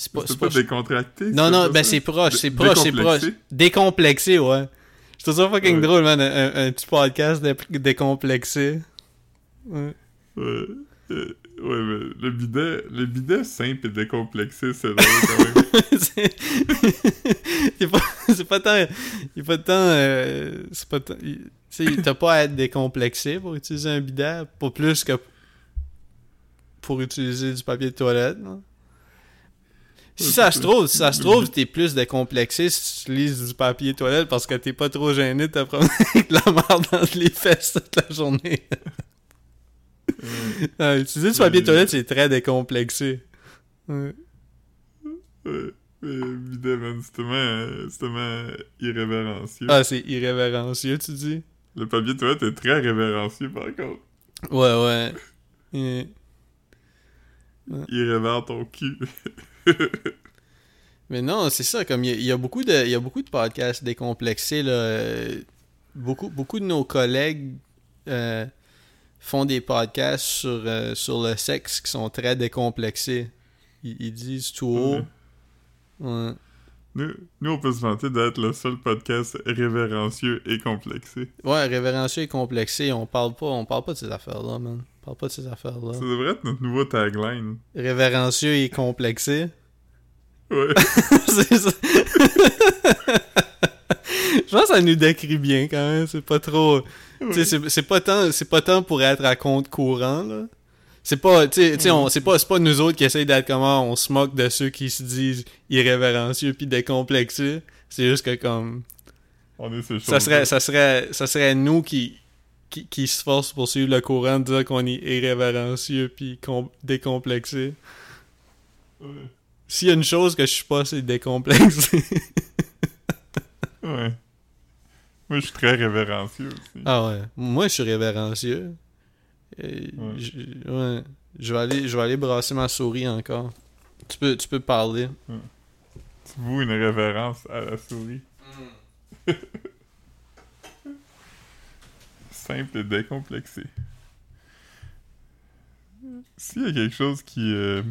C'est pas. Pas, décontracté? Non, non, ben c'est proche, c'est proche, c'est proche. décomplexé? Ouais. Je trouve ça fucking Ouais. drôle, man. Un, un- un petit podcast dé- décomplexé. Ouais. Ouais. Euh, ouais, mais le bidet, le bidet simple et décomplexé, c'est drôle quand même. c'est pas, tant. Il pas tant. euh, c'est pas tant. Tu sais, t'as pas à être décomplexé pour utiliser un bidet, pas plus que pour utiliser du papier de toilette. non? Si ça se trouve, si ça se trouve, t'es plus décomplexé si tu utilises du papier toilette parce que t'es pas trop gêné de te promener avec la merde dans les fesses toute la journée. Ah, utiliser du papier de toilette, c'est très décomplexé. Ouais. Ouais. C'est tellement, euh, c'est tellement irrévérencieux. Ah, c'est irrévérencieux, tu dis? Le papier toilette est très révérencieux, par contre. Ouais, ouais. Euh, Il révère ton cul. Mais non, c'est ça, comme il y, a- il y a beaucoup de il y a beaucoup de podcasts décomplexés là. euh, Beaucoup, beaucoup de nos collègues euh, font des podcasts sur, euh, sur le sexe qui sont très décomplexés. Ils, ils disent tout haut. Ouais. Nous, nous, on peut se vanter d'être le seul podcast révérencieux et complexé. Ouais, révérencieux et complexé, on parle pas, on parle pas de ces affaires-là, man. Parle pas de ces affaires-là. Ça devrait être notre nouveau tagline. Révérencieux et complexé. Ouais. c'est ça. Je pense que ça nous décrit bien quand même. C'est pas trop. Tu sais, c'est- pas tant, c'est pas tant pour être à compte courant là. C'est pas, tu sais, tu sais, on- c'est pas, pas nous autres qui essayent d'être comment on se moque de ceux qui se disent irrévérencieux puis décomplexés. C'est juste que comme On est ça serait, ça serait, ça serait nous qui, qui, qui se force pour suivre le courant de dire qu'on est irrévérencieux puis com- décomplexé. Ouais. S'il y a une chose que je suis pas, c'est décomplexé. Ouais. Moi, je suis très révérencieux aussi. Ah ouais. Moi, je suis révérencieux. Et Ouais. je, ouais. Je vais aller, je vais aller brasser ma souris encore. Tu peux, tu peux parler. Tu voues une révérence à la souris. Simple et décomplexé. S'il y a quelque chose qui, euh,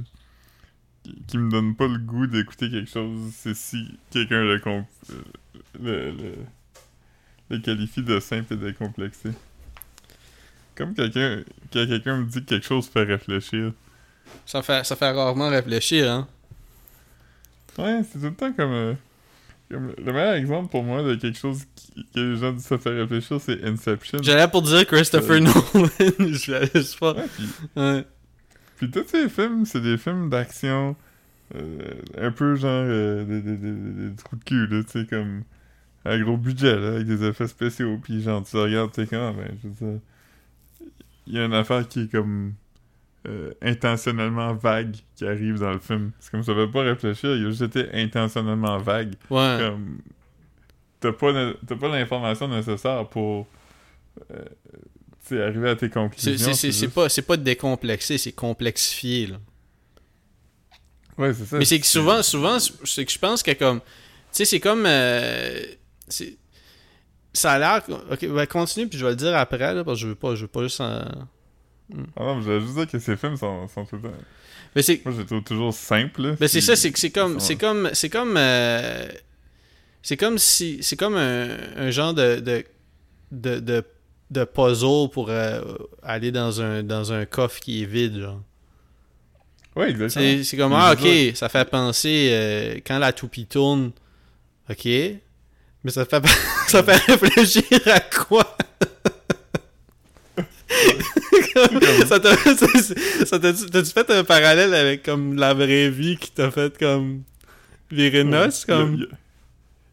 qui, qui me donne pas le goût d'écouter quelque chose, c'est si quelqu'un le, comp- euh, le, le, le qualifie de simple et décomplexé. Comme quelqu'un quand quelqu'un me dit que quelque chose fait réfléchir. Ça fait, ça fait rarement réfléchir, hein. Ouais, c'est tout le temps comme, euh, comme le meilleur exemple pour moi de quelque chose qui, que les gens ça fait réfléchir, c'est Inception. J'allais pour dire Christopher Euh. Nolan. je l'avais pas. Ouais, puis, Ouais. puis tous ces films, c'est des films d'action, euh, un peu genre euh, des, des, des, des- des trous de cul, là, tu sais, comme à gros budget, là, avec des effets spéciaux, puis genre, tu regardes, tu sais, comment, ben, je veux dire, il y a une affaire qui est comme euh, intentionnellement vague qui arrive dans le film. C'est comme ça fait pas réfléchir, il a juste été intentionnellement vague. Ouais. comme t'as pas pas l'information nécessaire pour euh, arriver à tes conclusions C'est juste- pas, pas décomplexé, c'est complexifié, là. ouais c'est ça Mais c'est que souvent, souvent, c'est que je pense que comme. Tu sais, c'est comme. euh, ça a l'air. Ok, ben continue, puis je vais le dire après, là, parce que je veux pas, je veux pas juste. en- ah non mais je voulais juste dire que ces films sont, sont tout le temps Mais c'est. moi je les trouve toujours simples Ben c'est ça, c'est que c'est comme. C'est comme. C'est comme. euh, c'est comme si. C'est comme un, un genre de. de, de, de, de puzzle pour euh, aller dans un, dans un coffre qui est vide, genre. ouais exactement C'est c'est comme, Mais ah, ok, ça fait penser euh, quand la toupie tourne, ok, mais ça fait, ça fait réfléchir à quoi? ça t'a ça t'a- t'as-tu fait un parallèle avec comme la vraie vie qui t'a fait comme virer noce, Il y a- comme? Il y, a-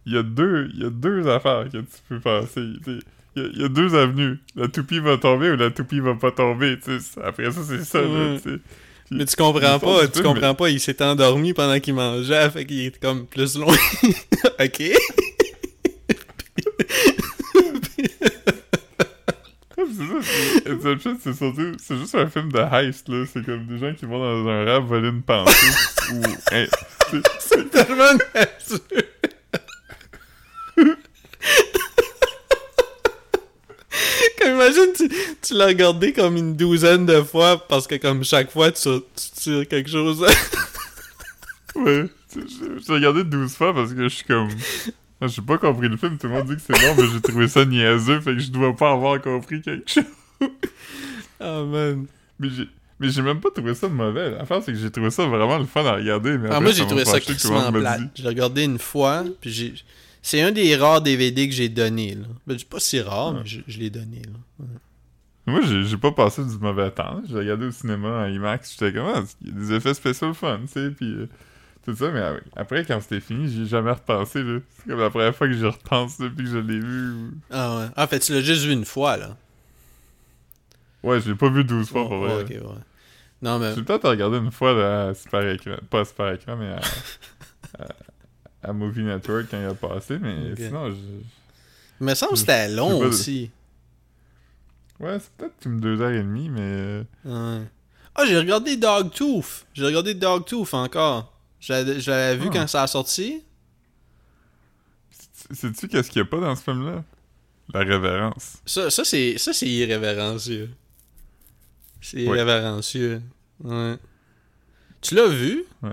il y a deux, il y a deux affaires que tu peux passer. Il y, a, il y a deux avenues. La toupie va tomber ou la toupie va pas tomber. Après ça, c'est ça. Ouais. Mais tu comprends pas, tu film, comprends pas, il s'est endormi pendant qu'il mangeait, fait qu'il est comme plus loin. ok. C'est ça, c'est- Inception, c'est surtout, c'est juste un film de heist, là. C'est comme des gens qui vont dans un rap voler une pensée. ou, hein, c'est- tellement. Comme imagine, tu, tu l'as regardé comme une douzaine de fois parce que comme chaque fois tu, tu tires quelque chose. ouais. Je l'ai regardé 12 fois parce que je suis comme. J'ai pas compris le film, tout le monde dit que c'est bon, mais j'ai trouvé ça niaiseux, fait que je dois pas avoir compris quelque chose. oh man. Mais j'ai, mais j'ai même pas trouvé ça mauvais. L'affaire, c'est que j'ai trouvé ça vraiment le fun à regarder. Mais Ah, après, moi j'ai trouvé ça crissement dit- Je l'ai regardé une fois, puis j'ai. C'est un des rares DVD que j'ai donné, là. Ben, c'est pas si rare, Ouais. mais je, je l'ai donné, là. Moi, j'ai, pas passé du mauvais temps. J'ai regardé au cinéma en IMAX, j'étais comme, ah, il y a des effets spéciaux fun, tu sais, puis euh, tout ça, mais euh, après, quand c'était fini, j'ai jamais repensé, là. C'est comme la première fois que j'y repense depuis que je l'ai vu. ou- Ah ouais. Ah, fait tu l'as juste vu une fois, là. Ouais, je l'ai pas vu 12 fois, pour vrai. ok, ouais. Non, mais. J'ai peut-être regardé une fois là, à Super Écran. Pas à Super Écran, mais à, à, à Movie Network quand il a passé, mais sinon, je... Il me semble que c'était long pas aussi. Ouais, c'est peut-être une deux heures et demie, mais... euh, Ouais. Ah, j'ai regardé Dogtooth. J'ai regardé Dogtooth encore. J'avais j'avais vu Ah. quand ça a sorti. sais- Sais-tu qu'est-ce qu'il y a pas dans ce film-là? La révérence. Ça, ça c'est ça c'est irrévérencieux. C'est Ouais. irrévérencieux. Ouais. Tu l'as vu? Ouais.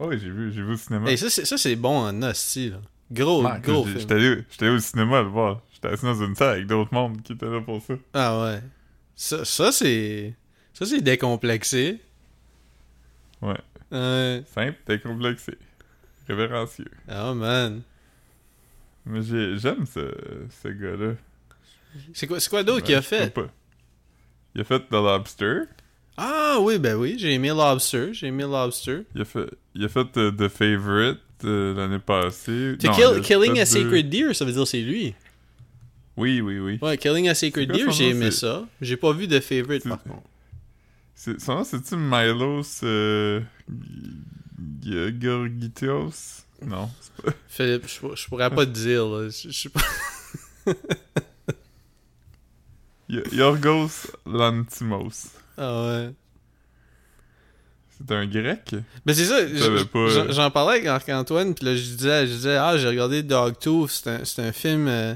Oh, oui, j'ai vu, j'ai vu au cinéma. Ça, c'est, ça, c'est bon en hostie, là. Gros, gros film. J'étais allé, j'étais allé au cinéma le voir. J'étais assis dans une salle avec d'autres mondes qui étaient là pour ça. Ah ouais. Ça, ça c'est... Ça, c'est décomplexé. Ouais. Ouais. Simple, décomplexé. Révérencieux. Ah, man. Mais j'ai- j'aime ce, ce gars-là. C'est quoi, quoi d'autre qu'il a fait? pas. Il a fait The Lobster. Ah oui, ben oui. J'ai aimé Lobster. J'ai aimé Lobster. Il a fait, il a fait euh, The Favorite euh, l'année passée. Non, Kill- Killing a Sacred Deer, ça veut dire c'est lui. Oui, oui, oui. Ouais, Killing a Sacred Deer, j'ai aimé ça. J'ai pas vu de favorite par contre. C'est- Son nom, c'est-tu Milos euh, G- Georgitios? Non, pas... Philippe, je, je pourrais pas te dire, là. Je, je pas. Yorgos Lantimos. Ah ouais. C'est un grec? Ben c'est ça, j'en- parlais avec Marc-Antoine, puis là je disais, je disais, ah j'ai regardé Dogtooth, c'est un, c'est un film, euh,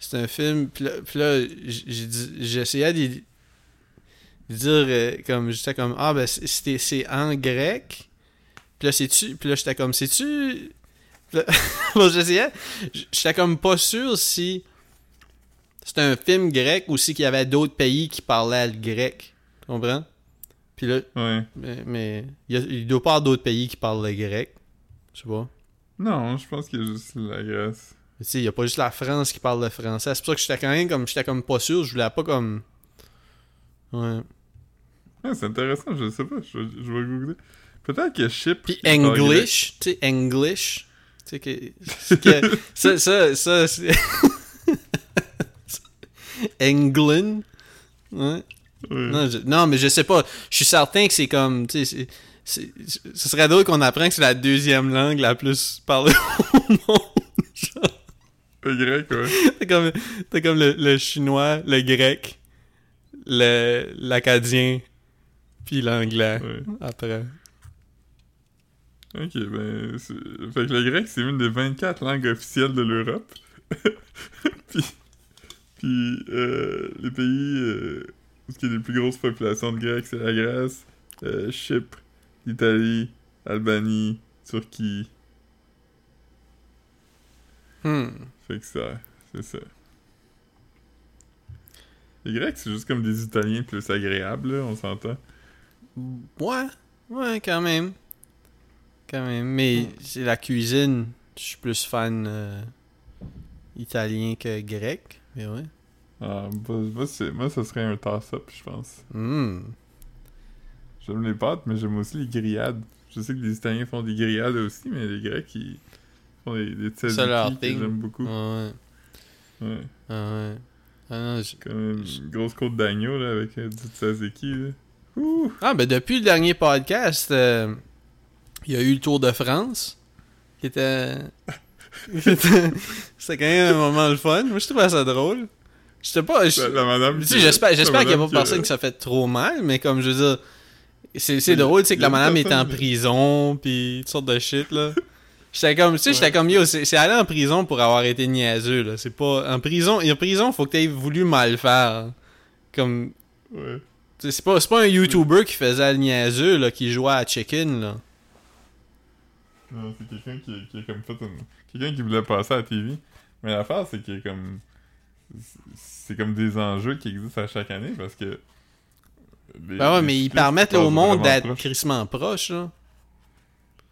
c'est un film, puis là, là, j'essayais de, de dire, euh, comme, j'étais comme, ah ben c'est- en grec, puis là c'est-tu, puis là j'étais comme, c'est-tu, bon, j'essayais, j'étais comme pas sûr si c'était un film grec ou si qu'il y avait d'autres pays qui parlaient le grec, tu comprends? Puis là, Ouais. mais, mais il, y a- il doit pas y avoir d'autres pays qui parlent le grec. Je sais pas. Non, je pense qu'il y a juste la Grèce. Tu sais, il y a pas juste la France qui parle le français. C'est pour ça que j'étais quand même comme j'étais comme pas sûr, je voulais pas comme Ouais. Ouais, c'est intéressant, je sais pas, je, vais- je vais googler. Peut-être que Chypre... Puis. English, tu sais English, tu sais que, que ça ça ça c'est England. Ouais. Ouais. Non, je- non, mais je sais pas. Je suis certain que c'est comme. Tu sais, ce serait drôle qu'on apprenne que c'est la deuxième langue la plus parlée au monde. Le grec, ouais. T'as comme, t'as comme le, le chinois, le grec, le, l'acadien, puis l'anglais Ouais. après. Ok, ben... Fait que le grec, c'est une des 24 langues officielles de l'Europe. puis... Puis, euh, les pays euh, où il y a les plus grosses populations de Grecs, c'est la Grèce, euh, Chypre, l'Italie, l'Albanie, Turquie. Hmm. Fait que ça, c'est ça. Les Grecs, c'est juste comme des Italiens plus agréables, là, on s'entend. Ouais, ouais, quand même. Quand même. Mais c'est la cuisine. Je suis plus fan euh, italien que grec. Mais ouais. Ah, moi, moi, c'est- moi, ça serait un toss-up, je pense. Hmm. J'aime les pâtes, mais j'aime aussi les grillades. Je sais que les Italiens font des grillades aussi, mais les Grecs, ils font des, des tzatziki que j'aime beaucoup. Ah ouais. Ouais. Ah ouais. Ah non, Comme une grosse côte d'agneau, là, avec euh, du tzatziki, là. Ouh! Ah, ben depuis le dernier podcast, euh, il y a eu le Tour de France. Qui était. C'était quand même un moment le fun. Moi, je trouvais ça drôle. J'étais pas. je- La, la madame Tu sais, j'espère, qu'il y a pas personne qui ça fait trop mal, mais comme je veux dire, c'est, drôle, tu sais, que la madame était en prison, pis toutes sortes de shit, là. J'étais comme, tu sais, j'étais comme, yo, c'est, c'est aller en prison pour avoir été niaiseux, là. C'est pas, en prison, en prison, faut que t'aies voulu mal faire. Comme, Ouais. C'est pas, pas un YouTuber qui faisait le niaiseux, là, qui jouait à Chicken, là. Non, c'est quelqu'un qui, qui a comme fait une... Quelqu'un qui voulait passer à la TV. Mais l'affaire, c'est qu'il comme... C'est comme des enjeux qui existent à chaque année, parce que... les- Ben ouais, les mais ils permettent au monde d'être crissement proche, là.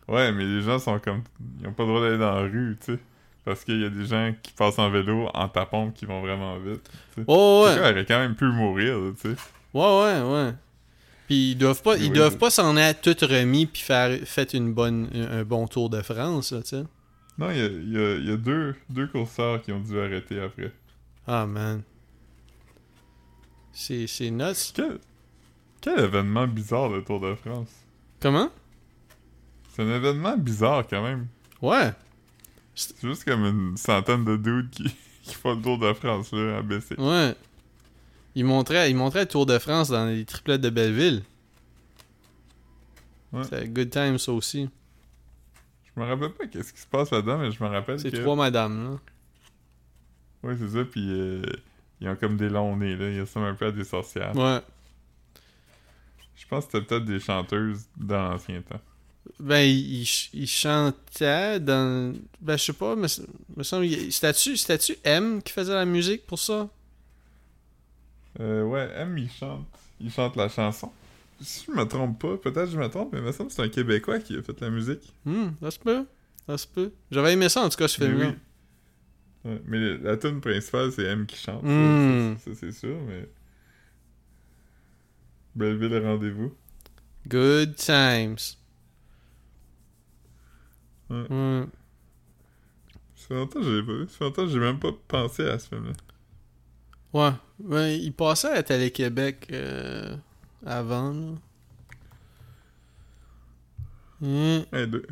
Ouais, mais les gens sont comme... Ils ont pas le droit d'aller dans la rue, tu sais. Parce qu'il y a des gens qui passent en vélo en tapant qui vont vraiment vite. tu sais. Oh, ouais. Aurait quand même pu mourir, tu sais. Ouais, ouais, ouais. Puis ils doivent pas, ils doivent oui. pas s'en être tout remis puis faire fait une bonne, un bon tour de France, là, tu sais. Non, il y a, y a deux, deux courseurs qui ont dû arrêter après. Ah, man. C'est, c'est nuts. Quel, quel événement bizarre, le Tour de France. Comment? C'est un événement bizarre, quand même. Ouais. C'est juste comme une centaine de dudes qui, qui font le Tour de France, là, à baisser. Ouais. Ils montraient, ils montraient le Tour de France dans les triplettes de Belleville. Ouais. C'est good time, ça aussi. Je me rappelle pas qu'est-ce qui se passe là-dedans, mais je me rappelle C'est que... trois madames, là. Ouais, c'est ça, puis euh, ils ont comme des longs nez, là. Ils ressemblent un peu à des sorcières. Ouais. Je pense que c'était peut-être des chanteuses dans l'ancien temps. Ben, ils, ils chantaient dans... Ben, je sais pas, mais me semble... C'était-tu M qui faisait la musique pour ça? Euh, ouais, M, il chante. Il chante la chanson. Si je me trompe pas, peut-être je me trompe, mais il me semble que c'est un Québécois qui a fait la musique. Hmm, ça se peut. Ça se peut. J'avais aimé ça, en tout cas, ce film-là. oui. Ouais, mais la tune principale, c'est M qui chante. ça, Mm. Ça, ça, c'est sûr, mais... Belleville rendez-vous. Good times. Ouais. Ouais. Ça fait longtemps que je l'ai pas vu. Ça fait longtemps que j'ai même pas pensé à ce film-là. Ouais. Ouais, il passait à Télé-Québec euh, avant, là. Hmm. Hey, de...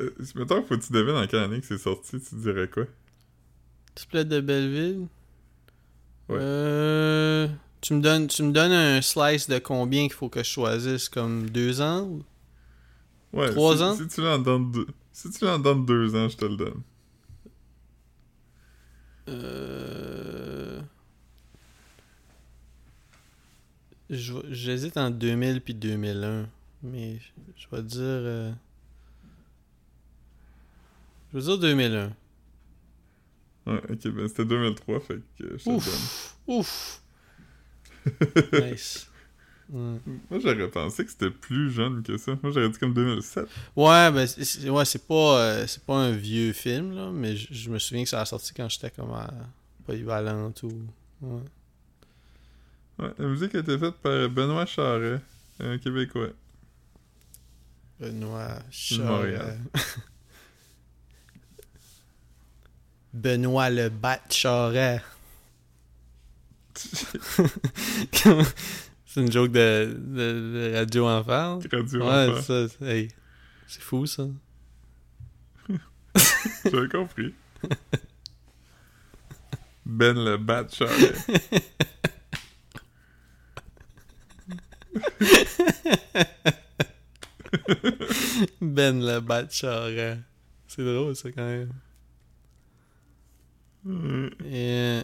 euh, mettons, faut que tu devines en quelle année que c'est sorti, tu dirais quoi? Split de Belleville? Ouais. Euh, tu me donnes, tu me donnes un slice de combien qu'il faut que je choisisse, comme deux ans? ou- Ouais, Trois si, ans? Si tu l'en donnes deux... Si tu l'en donnes deux ans, je te le donne. Euh... je vais- J'hésite entre 2000 puis 2001, mais je vais dire... euh, Je vais dire 2001. Ouais, ok, ben c'était 2003, fait que je Ouf! Ouf! nice. Ouais. Moi, j'aurais pensé que c'était plus jeune que ça. Moi, j'aurais dit comme 2007. Ouais, ben, c'est- ouais, pas, euh, c'est pas un vieux film, là, mais je je me souviens que ça a sorti quand j'étais comme à Polyvalente ou. Ouais. Ouais, la musique a été faite par Benoît Charret, un Québécois. Benoît Montréal. Charret. Benoît le Bat Charret. c'est une joke de, de, de Radio Enfer. Radio Ouais, Enfer. ça, c'est- hey, c'est fou ça. J'avais compris. Ben le Bat Charret. Ben le Bat Charret. C'est drôle ça quand même. Ouais, Et,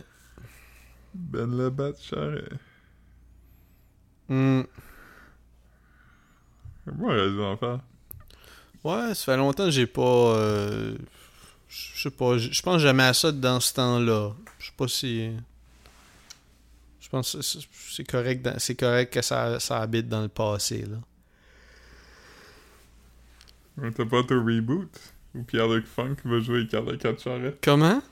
Ben le Bat Charret. hmm, Moi, Radio Enfer. Ouais, ça fait longtemps que j'ai pas. euh, je sais pas, je pense que j'aimais ça dans ce temps-là. Je sais pas si. Je pense que c'est- correct, dans- c'est correct que ça, ça habite dans le passé, là. T'as pas ton reboot? Où Pierre-Luc Funk va jouer Carl le 4 Charret? Comment?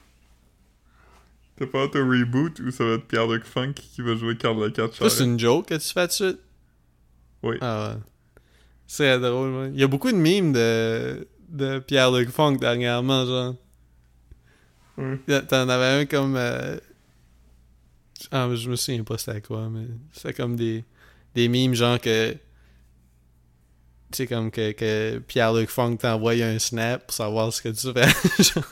T'as pas ton reboot où ça va être Pierre-Luc Funk qui va jouer Carl le 4 Ça, c'est une joke que tu fais de suite? Oui. Ah ouais. C'est drôle, man. Il y a beaucoup de mimes de, de Pierre-Luc Funk dernièrement, genre. T'en avais un comme. euh, Ah, je me souviens pas c'était quoi, mais c'était comme des, des mimes, genre que. Tu sais, comme que, que Pierre-Luc Funk t'envoie un snap pour savoir ce que tu fais. genre.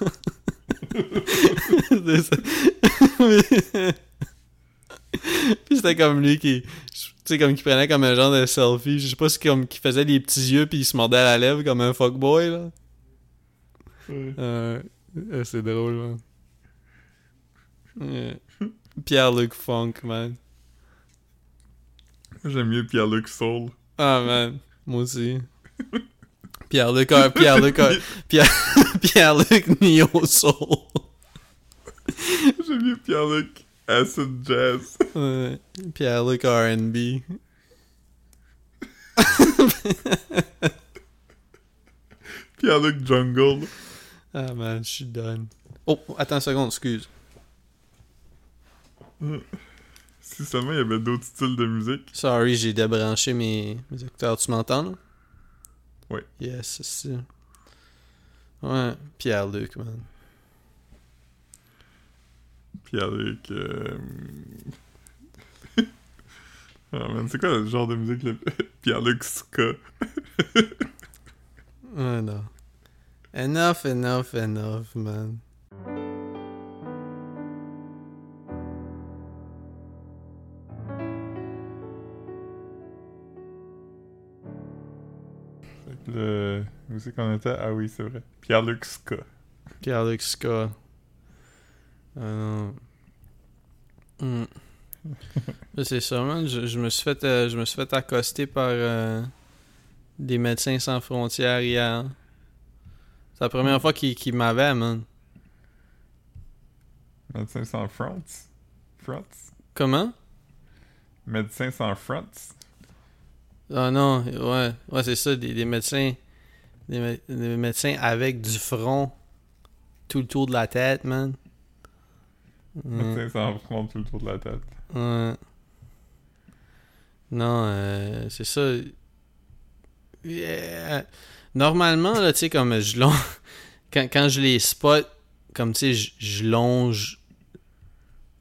Puis c'était comme lui qui. Tu sais, comme qui prenait comme un genre de selfie. Je sais pas si comme qui faisait des petits yeux puis il se mordait à la lèvre comme un fuckboy, là. Euh, euh, c'est drôle. Ouais. Pierre-Luc Funk, man. J'aime mieux Pierre-Luc Soul. Ah, man. Moi aussi. Pierre-Luc Pierre-Luc Pierre, Pierre-Luc Neo Soul. J'aime mieux Pierre-Luc Acid Jazz. Ouais. Pierre-Luc R&B. Pierre-Luc Jungle. Ah, man, je suis done. Oh, attends une seconde, excuse. Si seulement il y avait d'autres styles de musique. Sorry, j'ai débranché mes, mes écouteurs. Tu m'entends, là? Oui. Yes, c'est ça. Ouais, Pierre-Luc, man. Pierre-Luc. Euh... ah man, c'est quoi le genre de musique le Pierre-Luc Ska? Ouais, non. Enough, enough, enough, man. Où c'est qu'on était? Ah oui, c'est vrai. Pierre-Luc Ska. Pierre-Luc Ska. Ah non. Hmm. C'est ça, man. Je, je me suis fait, euh, je me suis fait accoster par euh, des médecins sans frontières hier. C'est la première fois qu'ils qu'ils m'avaient, man. Médecin sans fronts? Fronts? Comment? Médecin sans fronts? Ah non, ouais, ouais, c'est ça, des, des médecins. Des, mé- des médecins avec du front tout le tour de la tête, man. Ouais. Médecin sans front tout le tour de la tête. Ouais. Non, euh, c'est ça. Yeah. Normalement, là, tu sais, comme je longe. Quand, quand je les spot, comme tu sais, je- je longe.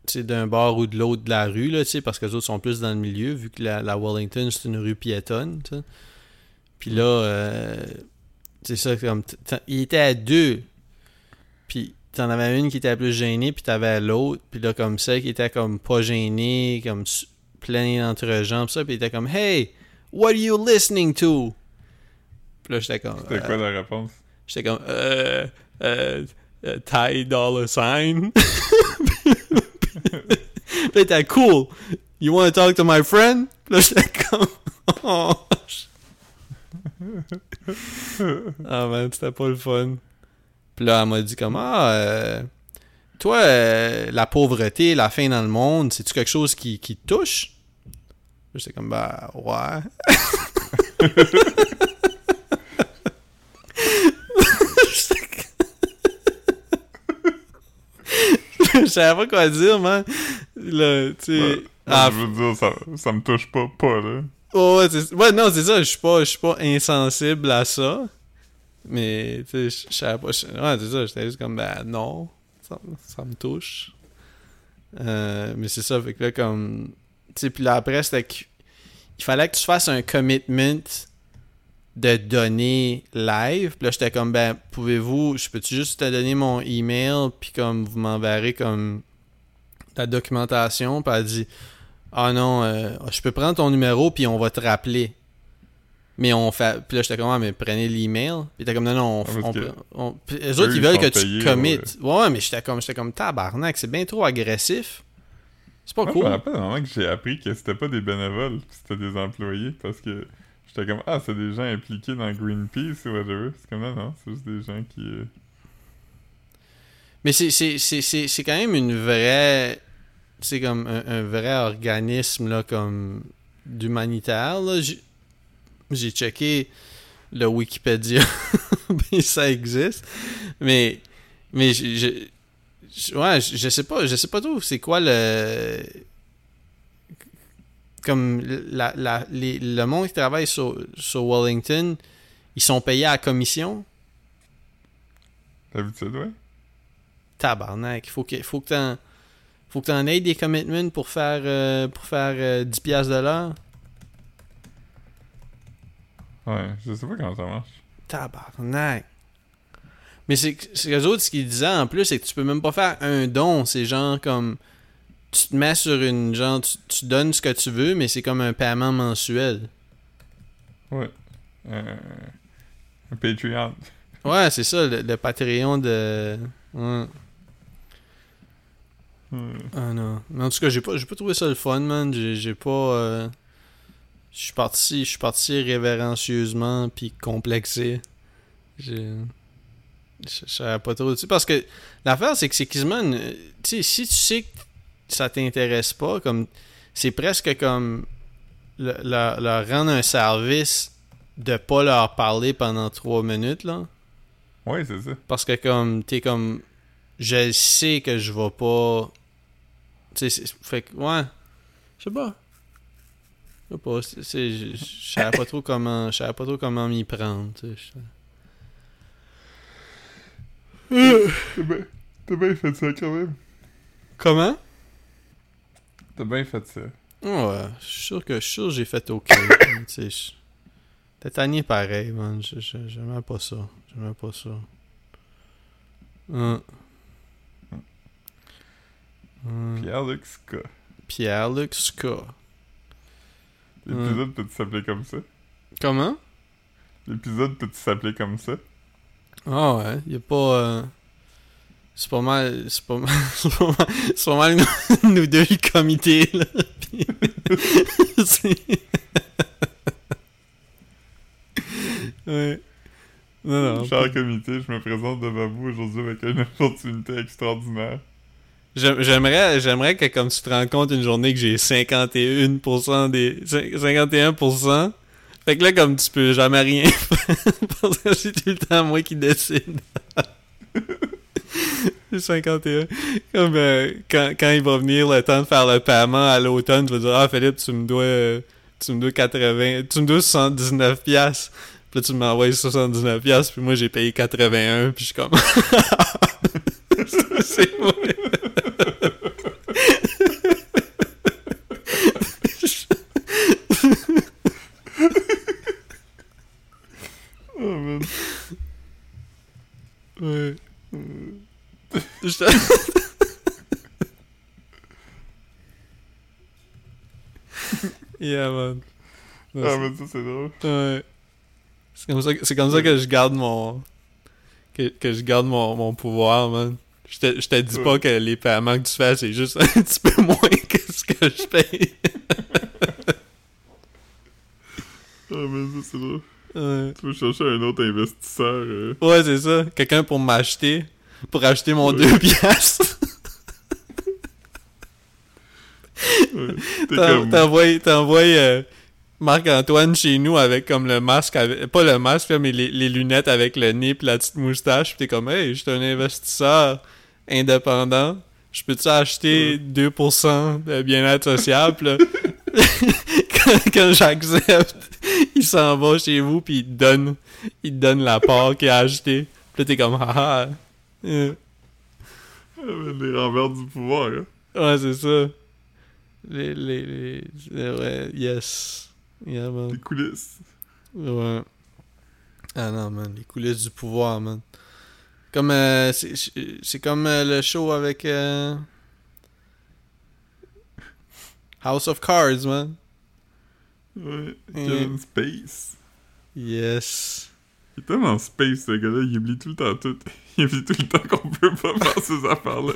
Tu sais, d'un bord ou de l'autre de la rue, là, tu sais, parce que les autres sont plus dans le milieu, vu que la, la Wellington, c'est une rue piétonne, tu sais. Puis là, euh, c'est ça, comme. Il était à deux. Puis t'en avais une qui était plus gênée, puis t'avais l'autre, puis là, comme ça, qui était comme pas gênée, comme plein d'entre-jambes, ça, puis il était comme Hey, what are you listening to? Puis là, j'étais comme. C'était euh, quoi la réponse? J'étais comme euh, euh, euh, Ty Dollar Sign. Puis était cool. You want to talk to my friend? Puis là, j'étais comme. Oh. ah man, c'était pas le fun. Puis là, elle m'a dit comme Ah, euh, toi, euh, la pauvreté, la faim dans le monde, c'est-tu quelque chose qui, qui te touche? J'étais comme Bah, ouais. Je savais pas quoi dire, man. Là, tu sais. Ouais, ah, je veux dire, ça, ça me touche pas, pas, là. Oh, ouais, non, c'est ça, je suis pas, pas insensible à ça. Mais, tu sais, je- savais pas. ouais, c'est ça, j'étais juste comme, ben non, ça, me touche. Euh, mais c'est ça, fait que là, comme. Tu sais, puis là, après, c'était qu'il il fallait que tu fasses un commitment de données live. Puis là, j'étais comme, ben, pouvez-vous, je peux-tu juste te donner mon email, puis comme, vous m'enverrez comme la documentation. Puis elle dit, ah non, euh, je peux prendre ton numéro, puis on va te rappeler. Mais on fait. Puis là, j'étais comme, ah, mais prenez l'email. Puis t'es comme, non, non, on. Ah, on, que on- puis eux autres, ils veulent que tu payés, commit. Ouais, ouais, mais j'étais comme, j'étais comme, tabarnak, c'est bien trop agressif. C'est pas Moi, je cool. me rappelle un moment que j'ai appris que c'était pas des bénévoles, c'était des employés, parce que j'étais comme, ah, c'est des gens impliqués dans Greenpeace ou whatever. C'est comme, non, non, c'est juste des gens qui... euh, Mais c'est quand même une vraie. C'est comme un, un vrai organisme, là, comme. d'humanitaire, là. J'ai, checké le Wikipédia, puis ça existe. Mais. Mais je. je- je- ouais, je, sais pas, je sais pas trop c'est quoi le. comme la, la, les- le monde qui travaille sur, sur Wellington, ils sont payés à la commission? D'habitude, ouais. Tabarnak, faut que faut que t'en faut que t'en aies des commitments pour faire euh, pour faire euh, 10 piastres de l'heure. Ouais, je sais pas comment ça marche. Tabarnak. Mais c'est les autres, ce qu'ils disaient en plus, c'est que tu peux même pas faire un don. C'est genre comme. Tu te mets sur une. Genre, tu, tu donnes ce que tu veux, mais c'est comme un paiement mensuel. Ouais. Euh, un Patreon. Ouais, c'est ça, le, le Patreon de. Ouais. Ouais. Ah non. Mais en tout cas, j'ai pas, j'ai pas trouvé ça le fun, man. J'ai, j'ai pas. euh, Je suis parti, je suis parti révérencieusement puis complexé. J'ai. Je savais pas trop. Tu sais, parce que l'affaire, c'est que c'est quasiment une- Tu sais, si tu sais que ça t'intéresse pas, comme. C'est presque comme. le- leur, leur rendre un service de pas leur parler pendant trois minutes, là. Ouais, c'est ça. Parce que comme t'es comme je sais que je vais pas tu sais c'est- fait que ouais je sais pas je sais pas je savais pas trop comment je savais pas trop comment m'y prendre tu sais T'as bien, fait ça quand même. comment? T'as bien fait ça. ouais je suis sûr que sûr j'ai fait ok tu sais t'es tanné pareil man j'aimais pas ça j'aimais pas ça Hum. Hum. Pierre-Luc Ska. Pierre-Luc Ska L'épisode peut-tu s'appeler comme ça? comment? L'épisode peut-tu s'appeler comme ça? Ah ouais, y a pas. euh, C'est pas mal. C'est pas mal. C'est pas mal, pas mal nous, deux le comité, là. Puis- ouais. Non, non. Cher comité, je me présente devant vous aujourd'hui avec une opportunité extraordinaire. J'aim- J'aimerais, j'aimerais que comme tu te rends compte une journée que j'ai 51% des. cin- 51%. Fait que là, comme tu peux jamais rien. Parce que c'est tout le temps moi qui décide. J'ai 51. Comme euh, quand, quand il va venir le temps de faire le paiement à l'automne, je vais dire Ah Philippe, tu me dois euh, tu me dois 80. Tu me dois 79 piastres. Puis là tu m'envoies 79 piastres, puis moi j'ai payé 81, puis je suis comme C'est moi. Oh man. Ouais. Je- yeah, man. Ah, mais ça, c'est drôle. Ouais. C'est comme ça, que- comme ça que je garde mon. Que, que je garde mon, mon pouvoir, man. Je te, je te dis pas que les paiements que tu fais, c'est juste un petit peu moins que ce que je paye. Ah, mais ça, c'est drôle. Ouais, Tu chercher un autre investisseur. euh. Ouais, c'est ça. Quelqu'un pour m'acheter. Pour acheter mon Ouais. 2 piastres. Ouais. T'en- comme... T'envoies euh, Marc-Antoine chez nous avec comme le masque, avec, pas le masque, mais les, les lunettes avec le nez pis la petite moustache. Pis t'es comme, hey, je suis un investisseur indépendant. Je peux-tu acheter 2% de bien-être social? Quand, j'accepte, il s'en va chez vous pis il te donne, il te donne la part qu'il a acheté. Pis là, t'es comme, haha. Euh, Ah, mais les renvers du pouvoir, hein. Ouais, c'est ça. Les, les, les, euh, ouais, yes. Yeah, man. Les coulisses. Ouais. Ah non, man, les coulisses du pouvoir, man. Comme, euh, c'est c'est comme euh, le show avec euh, House of Cards, man. Ouais. Kevin Space. Yes. Il est tellement space, ce gars-là, il oublie tout le temps tout. Il oublie tout le temps qu'on peut pas faire ces affaires-là.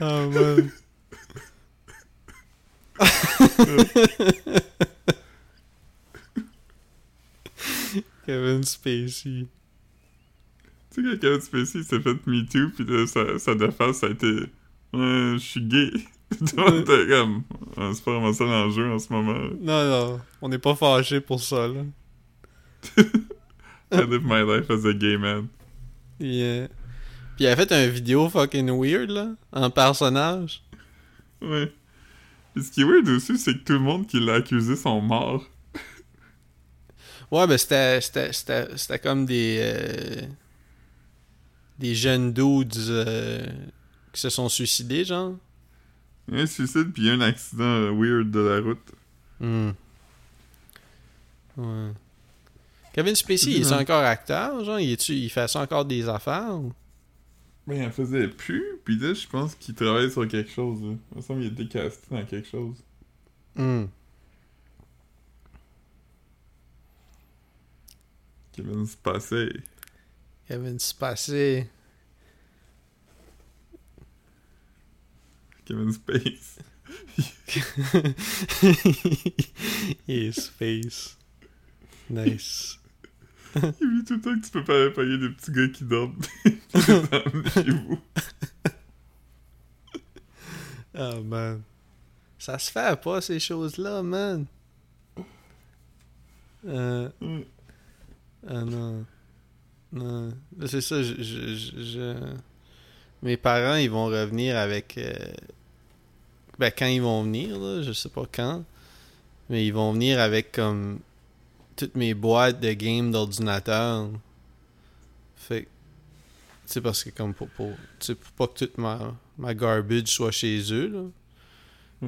Oh, man. Kevin Spacey. Tu sais, quand Kevin Spacey s'est fait Me Too, pis là, sa, sa défense, ça a été je suis gay. Tout le monde était comme Ah, C'est pas vraiment ça l'enjeu en ce moment. Non, non, on n'est pas fâché pour ça, là. I live my life as a gay man. Yeah. Puis il a fait un vidéo fucking weird, là, en personnage. Ouais. Puis ce qui est weird aussi, c'est que tout le monde qui l'a accusé sont morts. Ouais, ben c'était, c'était, c'était, c'était comme des... euh, des jeunes dudes euh, qui se sont suicidés, genre? Il y a un suicide, puis il y a un accident weird de la route. Hmm. Ouais. Kevin Spacey, il est encore acteur, genre? Il, fait ça encore des affaires? ou? Ben, il en faisait plus, puis là, je pense qu'il travaille sur quelque chose. Là. Il me semble qu'il était casté dans quelque chose. Hmm. Kevin Spacey. Kevin Spacey. Kevin Space. His face. Nice. Il dit tout le temps que tu peux pas payer des petits gars qui dorment. Chez vous. Oh man. Ça se fait pas ces choses-là, man. Euh, Ouais. ah non. Non. C'est ça, je, je, Mes parents, ils vont revenir avec... euh, Ben, quand ils vont venir, là, je sais pas quand. Mais ils vont venir avec, comme... Toutes mes boîtes de games d'ordinateur. Fait sais, parce que, comme, pour, pour, pas que toute ma, ma garbage soit chez eux, là.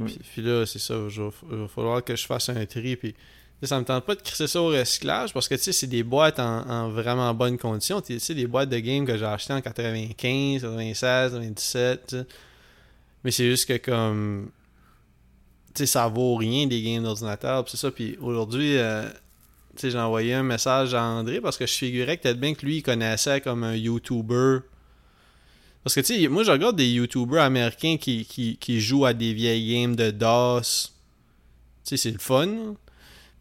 Puis, puis là, c'est ça, il va, falloir que je fasse un tri. Puis, ça me tente pas de crisser ça au recyclage parce que tu sais, c'est des boîtes en, en vraiment bonne condition. Tu sais, des boîtes de game que j'ai achetées en 95, 96, 97. tu sais. Mais c'est juste que comme. Tu sais, ça vaut rien des games d'ordinateur. C'est ça. Puis aujourd'hui, euh, tu sais, j'ai envoyé un message à André parce que je figurais que peut-être bien que lui, il connaissait comme un YouTuber. Parce que, tu sais, moi, je regarde des YouTubers américains qui, qui, qui jouent à des vieilles games de DOS. Tu sais, c'est le fun.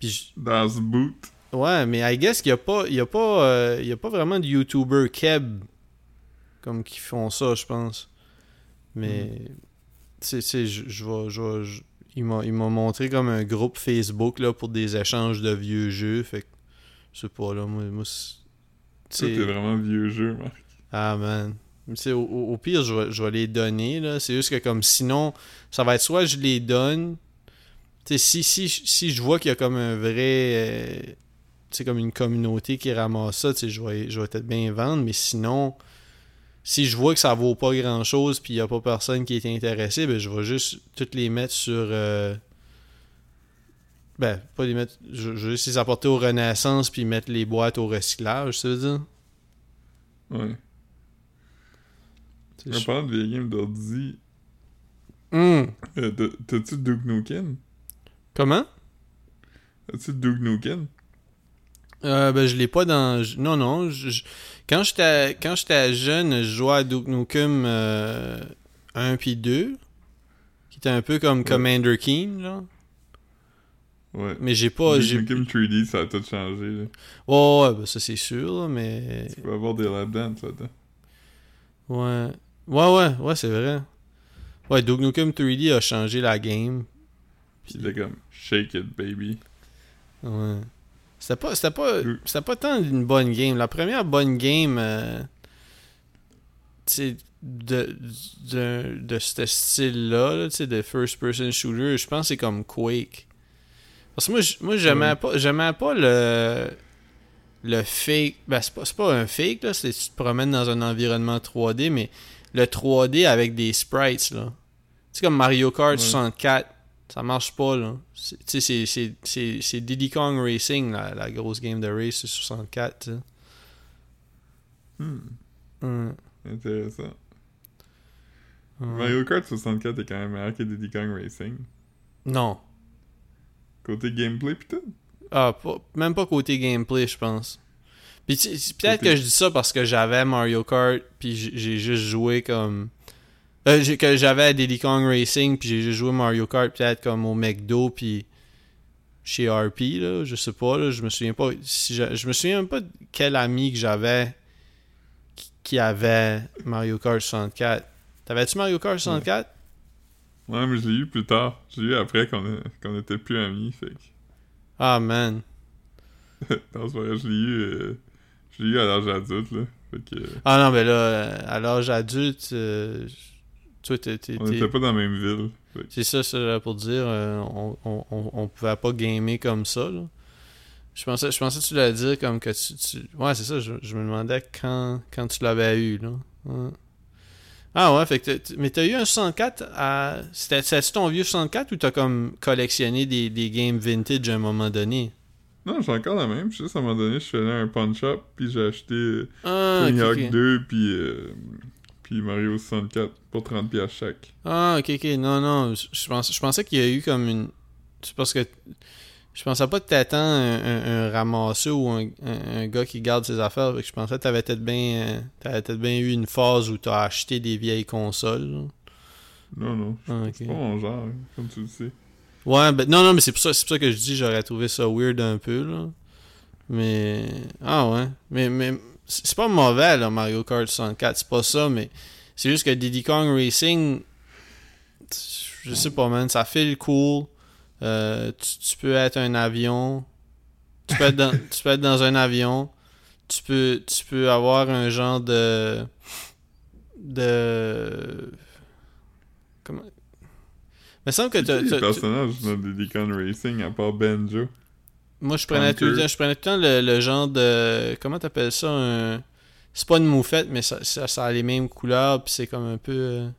Là. Puis, je- Dans ce boot. ouais, mais I guess qu'il n'y a, pas- il y a, pas, euh, il y a pas vraiment de YouTubers keb comme qui font ça, je pense. Mais, sais, tu sais, je vais. il m'a il m'a montré comme un groupe Facebook là, pour des échanges de vieux jeux. Fait que, je sais pas, là, moi. moi t'es vraiment vieux jeu, Marc. ah man. Au, au- au pire, je vais, je vais les donner. là. C'est juste que comme sinon, ça va être soit je les donne. Si, si, si je vois qu'il y a comme un vrai. euh, sais, comme une communauté qui ramasse ça, je vais, je vais peut-être bien vendre. Mais sinon, si je vois que ça vaut pas grand chose puis il y a pas personne qui est intéressé, ben je vais juste toutes les mettre sur. euh, ben, pas les mettre. Je, je vais juste les apporter aux Renaissance puis mettre les boîtes au recyclage, ça veut dire? Ouais. En je- parlant de vieilles games d'ordi, Hum. euh, t'as- t'as-tu Duke Nukem? Comment? As-tu Duke Nukem? Euh, ben, je l'ai pas dans. Non, non. je- je- Quand j'étais jeune, je jouais à Duke Nukem euh, 1 puis 2. Qui était un peu comme Commander Keen, là. Ouais. Mais j'ai pas. Duke Nukem 3D, ça a tout changé. Là. Ouais, ouais, ben, ça c'est sûr, là, mais. Tu peux avoir des lap dance là-dedans. Ouais. Ouais, ouais, ouais, c'est vrai. Ouais, Duke Nukem 3D a changé la game. Pis t'es comme Shake it, baby. Ouais. C'était pas, c'était pas, c'était pas tant une bonne game. La première bonne game, euh, de, de, de ce style-là, là, de first-person shooter, je pense que c'est comme Quake. Parce que moi, moi j'aimais pas, j'aimais pas le, le fake. Ben, c'est pas, c'est pas un fake, là, c'est tu te promènes dans un environnement 3D, mais le 3D avec des sprites, là. Tu sais, comme Mario Kart Ouais. 64, ça marche pas, là. Tu sais, c'est- Diddy Kong Racing, la, la grosse game de race sur 64, tu sais. Hmm, Hum, intéressant. Mario Kart 64 est quand même meilleur que Diddy Kong Racing. Non. Côté gameplay, putain. Ah, pas- même pas côté gameplay, je pense. Puis peut-être que je dis ça parce que j'avais Mario Kart, puis j'ai juste joué comme. Euh, que j'avais Diddy Kong Racing, puis j'ai joué Mario Kart peut-être comme au McDo, puis chez RP, là, je sais pas, là, je me souviens pas. Si je, je me souviens même pas de quel ami que j'avais qui, qui avait Mario Kart 64. T'avais-tu Mario Kart 64? Ouais, mais je l'ai eu plus tard. Je l'ai eu après qu'on qu'on était plus amis, fait que... Ah, man. non, c'est vrai, je l'ai eu... euh, Je l'ai eu à l'âge adulte, là. Fait que, Ah non, mais là, euh, à l'âge adulte, euh, toi, t'es. t'es- on t'es- était pas dans la même ville. Fait C'est ça, là, pour dire, euh, on, on, on, pouvait pas gamer comme ça. Là. Je pensais, je pensais que tu l'allais dire comme que tu. tu- Ouais, c'est ça, je, je me demandais quand, quand tu l'avais eu. Là. Ouais. Ah ouais, fait que t'as- mais t'as eu un 64 à. C'était ton vieux 64 ou t'as comme collectionné des, des games vintage à un moment donné? Non, j'ai encore la même. Juste à un moment donné, je suis allé à un pawn shop, puis j'ai acheté Ah, Tony Hawk ok. 2, puis, euh, puis Mario 64 pour 30$ piastres chaque. Ah, ok, ok. Non, non. Je, je pensais, je pensais qu'il y a eu comme une. C'est parce que. Je pensais pas que t'attends un, un, un ramasseur ou un, gars qui garde ses affaires. Fait que je pensais que t'avais peut-être bien. euh, peut-être bien eu une phase où t'as acheté des vieilles consoles. là. Non, non. Ah, C'est ok. pas mon genre, comme tu le sais. Ouais, ben non, non, mais c'est pour ça, c'est pour ça que je dis j'aurais trouvé ça weird un peu, là. Mais. Ah ouais. Mais, mais c'est pas mauvais, là, Mario Kart 64. C'est pas ça, mais c'est juste que Diddy Kong Racing. Je sais pas, man. Ça file cool. Euh, tu, tu peux être un avion. Tu peux être dans, tu peux être dans un avion. Tu peux, tu peux avoir un genre de. De. Comment? Il me semble que t'as- personnages dans Diddy Kong Racing, à part Banjo? Moi, je prenais tout le Conquer. temps, je prenais tout le temps le, le genre de. Comment t'appelles ça un... C'est pas une moufette, mais ça, ça, ça a les mêmes couleurs, puis c'est comme un peu. euh,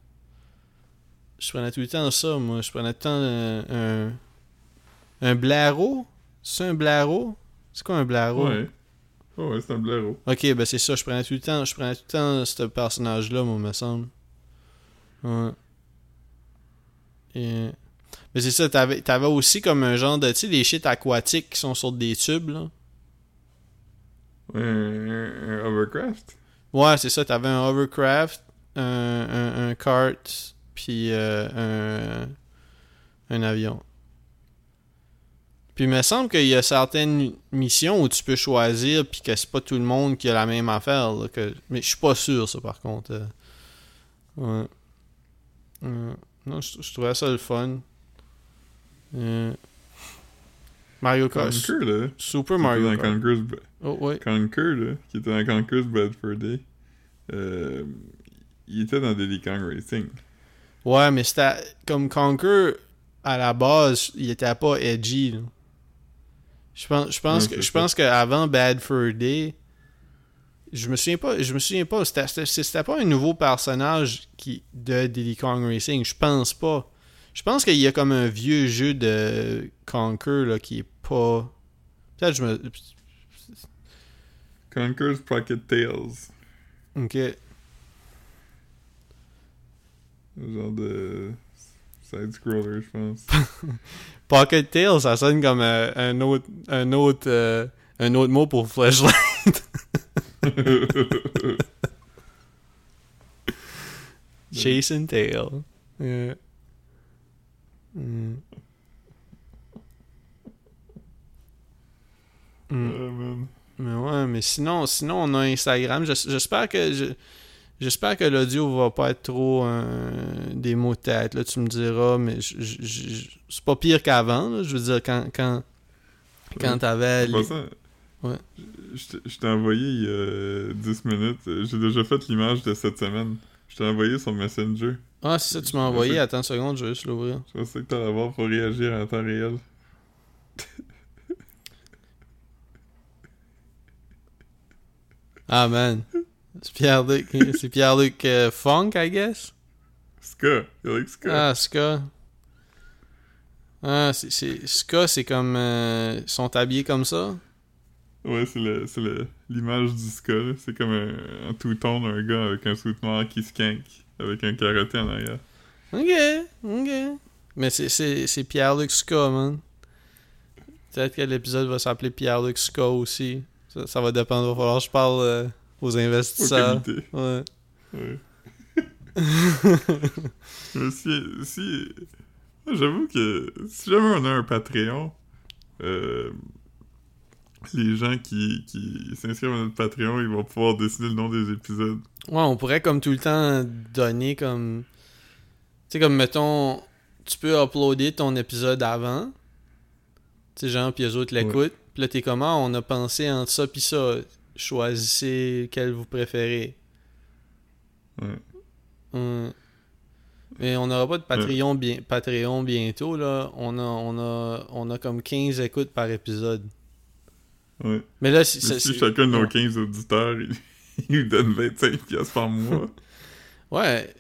Je prenais tout le temps ça, moi. Je prenais tout le temps un. Un, un blaireau C'est un blaireau? C'est quoi un blaireau? Ouais. Oh, ouais, c'est un blaireau. Ok, ben c'est ça, je prenais tout le temps, je prenais tout le temps ce personnage-là, moi, me semble. Ouais. Et... Mais c'est ça, t'avais, t'avais aussi comme un genre de, tu sais, des shit aquatiques qui sont sur des tubes, là. Un, un Hovercraft? Ouais, c'est ça, t'avais un hovercraft, un, un, un kart, puis euh, un, un avion. Puis il me semble qu'il y a certaines missions où tu peux choisir, puis que c'est pas tout le monde qui a la même affaire. là, que... Mais je suis pas sûr, ça, par contre. euh. Ouais. Ouais. Non, je, je trouvais ça le fun. Euh, Mario Kart. Conquer, là. Super Mario Kart. Conquer's Oh, ouais. Conquer, là, qui était dans Conquer's Bradford Day. Euh, il était dans Diddy Kong Racing. Ouais, mais c'était comme Conquer à la base, il était pas edgy. là. Je pense, je pense que je ça. pense qu'avant Bad Fur Day, je me souviens pas, je me souviens pas, c'était c'était- c'était pas un nouveau personnage qui de Diddy Kong Racing, je pense pas. Je pense qu'il y a comme un vieux jeu de Conquer là qui est pas peut-être je me Conquer's Pocket Tales. OK. Genre de side-scroller, je pense. Pocket Tail, ça sonne comme euh, un autre un autre euh, un autre mot pour flashlight. Chase and Tail. Yeah. Mm. Mm. Man. Mais ouais, mais sinon, sinon on a Instagram. J'es- J'espère que je- j'espère que l'audio va pas être trop euh, des mots de tête. Là, tu me diras, mais c'est pas pire qu'avant. là. Je veux dire, quand quand quand t'avais les- Ouais. je t'ai envoyé il y a 10 minutes. J'ai déjà fait l'image de cette semaine. Je t'ai envoyé sur Messenger. Ah, c'est ça, tu m'as envoyé. Attends une seconde, je vais juste l'ouvrir. Je pensais que t'allais avoir pour réagir en temps réel. Ah, man. C'est Pierre-Luc c'est Pierre-Luc euh, Funk, I guess? Ska, il like Ska. Ah, Ska. Ah, c'est- c'est Ska, c'est comme. euh, ils sont habillés comme ça? Ouais, c'est le- c'est le- l'image du Ska. là. C'est comme un, un two-tone, un gars avec un sweat noir qui skank avec un carotté en arrière. Ok, ok. Mais c'est- c'est c'est Pierre-Luc Ska, man. Peut-être que l'épisode va s'appeler Pierre-Luc Ska aussi. Ça, ça va dépendre. Il va falloir que je parle euh, aux Au investisseurs. Ouais. Ouais. Mais si, si... J'avoue que si jamais on a un Patreon, euh, les gens qui, qui s'inscrivent à notre Patreon, ils vont pouvoir décider le nom des épisodes. Ouais, on pourrait comme tout le temps donner comme. Tu sais, comme mettons, tu peux uploader ton épisode avant. Tu sais, genre, puis les autres l'écoutent. Puis là, t'es comment, on a pensé entre ça puis ça. choisissez quel vous préférez. Ouais. Hum. Mais on n'aura pas de Patreon, bien, Patreon bientôt, là. On a, on, a, on a comme 15 écoutes par épisode. Ouais. Mais là, si, ça- si chacun de nos ouais. 15 auditeurs, il, il donne 25 pièces par mois. Ouais.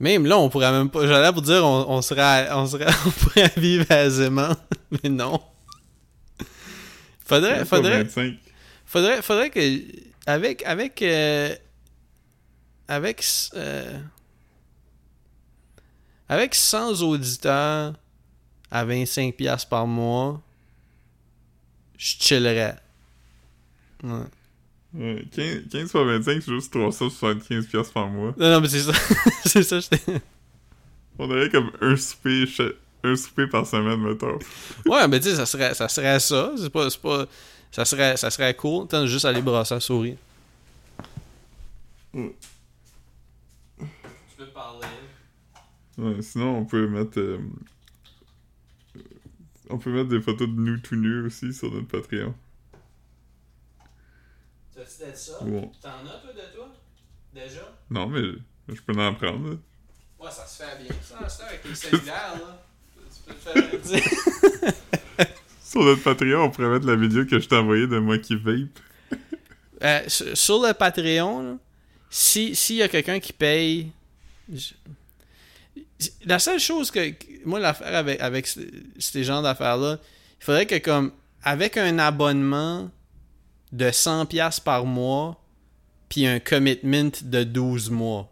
Même là, on pourrait même pas. J'allais pour dire, on, on serait, on serait, on pourrait vivre aisément, mais non. Faudrait, faudrait, 25. faudrait, faudrait que avec, avec, euh, avec, euh, avec 100 auditeurs à 25 pièces par mois, je chillerais. Ouais. Ouais, 15, 15 fois 25, c'est juste 375 pièces par mois. Non, non, mais c'est ça, c'est ça. j'étais- On aurait comme un souper, un souper par semaine, mettons. Ouais, mais tu sais, ça serait, ça serait ça. C'est pas, c'est pas, ça serait, ça serait cool. Attends, juste aller brasser la souris. Mm. Tu peux parler? Ouais, sinon, on peut mettre... euh, On peut mettre des photos de nous tout nus aussi sur notre Patreon. T'as-tu d'être ça? Bon. T'en as, toi, de toi? Déjà? Non, mais je peux en prendre. là. Ouais, ça se fait bien. Ça, ça avec les cellulaires, là. Tu peux te faire... Sur notre Patreon, on pourrait mettre la vidéo que je t'ai envoyée de moi qui vape. Euh, sur, le Patreon, là, si s'il y a quelqu'un qui paye, je- la seule chose que moi l'affaire avec avec ce- ces genres d'affaires là, il faudrait que comme avec un abonnement de 100 pièces par mois puis un commitment de 12 mois.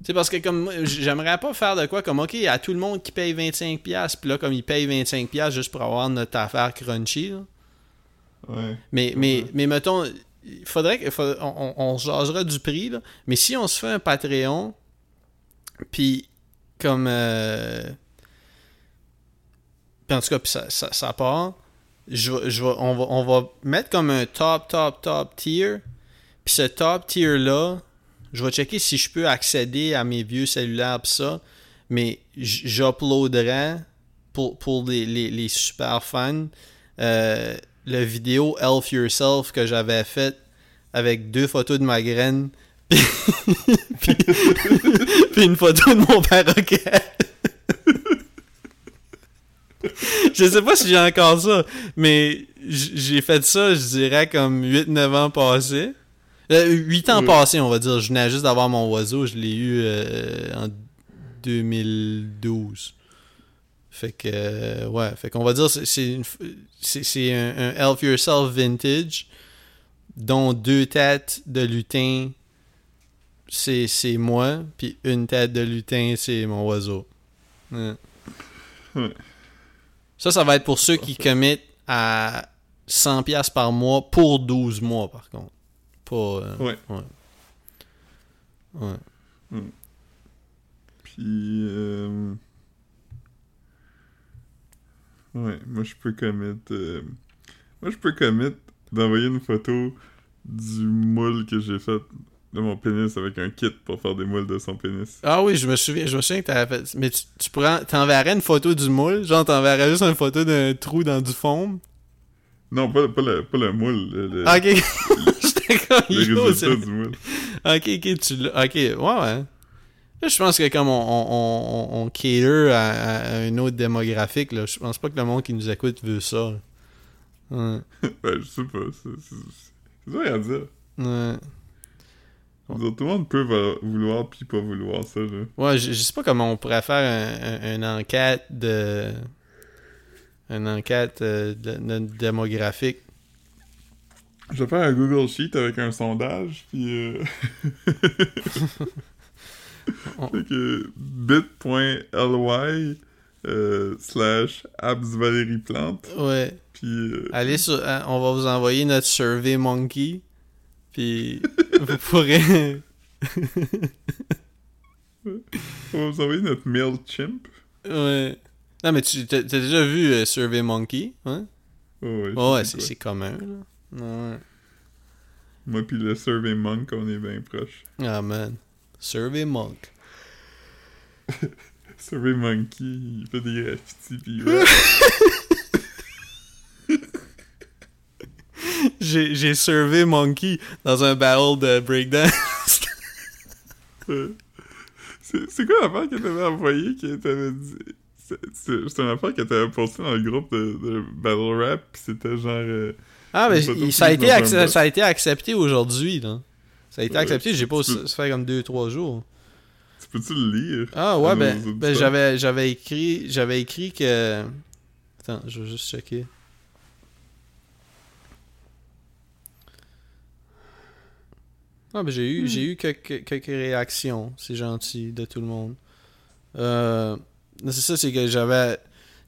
Tu sais parce que comme j'aimerais pas faire de quoi comme OK, à tout le monde qui paye 25 pièces puis là comme il paye 25 pièces juste pour avoir notre affaire crunchy là. Ouais. Mais, mais, mais mettons, il faudrait que. faudrait- on, on, on du prix, là. Mais si on se fait un Patreon, puis comme. euh, puis en tout cas, puis ça, ça, ça part, je, je on, va, on va mettre comme un top, top, top tier. Puis ce top tier-là, je vais checker si je peux accéder à mes vieux cellulaires, pis ça. Mais j'uploaderai pour, pour les, les, les super fans. euh, le vidéo Elf Yourself que j'avais fait avec deux photos de ma graine puis, puis- puis une photo de mon perroquet. je sais pas si j'ai encore ça, mais j'ai fait ça, je dirais, comme 8-9 ans passés. Euh, 8 ans Oui. passés, on va dire. Je venais juste d'avoir mon oiseau, je l'ai eu euh, en 2012. Fait que, euh, ouais, fait qu'on va dire, c'est un, un Elf Yourself vintage, dont deux têtes de lutin, c'est moi, puis une tête de lutin, c'est mon oiseau. Ouais. Ça, ça va être pour ceux qui commettent à 100$ piastres par mois pour 12 mois, par contre. Pas. euh, Ouais. Ouais. Ouais. Puis, euh... ouais, moi je peux commettre. euh, Moi je peux commettre d'envoyer une photo du moule que j'ai fait de mon pénis avec un kit pour faire des moules de son pénis. Ah oui, je me souviens, je me souviens que t'avais fait. Mais tu, tu pourrais, t'enverrais une photo du moule, genre t'enverrais juste une photo d'un trou dans du foam? Non, pas, pas, le, pas le moule, le, Ah, ok. J'étais comme le résultat du moule. Ok, ok, tu l'as. Ok, ouais, ouais. Là, je pense que comme on, on, on, on cater à, à un autre démographique, là, je pense pas que le monde qui nous écoute veut ça. Ouais. Ouais, je sais pas, c'est dur à dire. Ouais. Tout le monde peut vouloir puis pas vouloir ça, là. Ouais, je, je sais pas comment on pourrait faire un, un- une enquête de. Une enquête euh, de, de- démographique. Je vais faire un Google Sheet avec un sondage, puis euh... On- fait que bit.ly euh, slash abs Valérie Plante, Ouais. puis euh, Allez sur. hein, on va vous envoyer notre Survey Monkey. Puis vous pourrez. on va vous envoyer notre MailChimp. ouais. Non, mais tu t'as déjà vu euh, Survey Monkey, hein? Oh, ouais, Ouais, c'est commun, là. Ouais. Moi puis le Survey Monk, on est bien proches. Ah, man. Survey Monk. Survey Monkey, il fait des graffitis, ouais. J'ai servé Monkey dans un battle de breakdance. C'est c'est quoi l'affaire que t'avais envoyé que t'avais dit? C'est c'est- c'est une affaire que t'avais posté dans le groupe de, de Battle Rap, pis c'était genre. euh, Ah, mais il- ça, a été ça a été accepté aujourd'hui, là. Ça a été Ouais, accepté, j'ai pas... peux- Ça fait comme 2-3 jours. tu peux-tu le lire? Ah ouais, ben, ben j'avais, j'avais écrit... J'avais écrit que... Attends, je vais juste checker. Ah, ben j'ai eu, j'ai eu quelques, quelques réactions. C'est gentil de tout le monde. Euh, c'est ça, c'est que j'avais...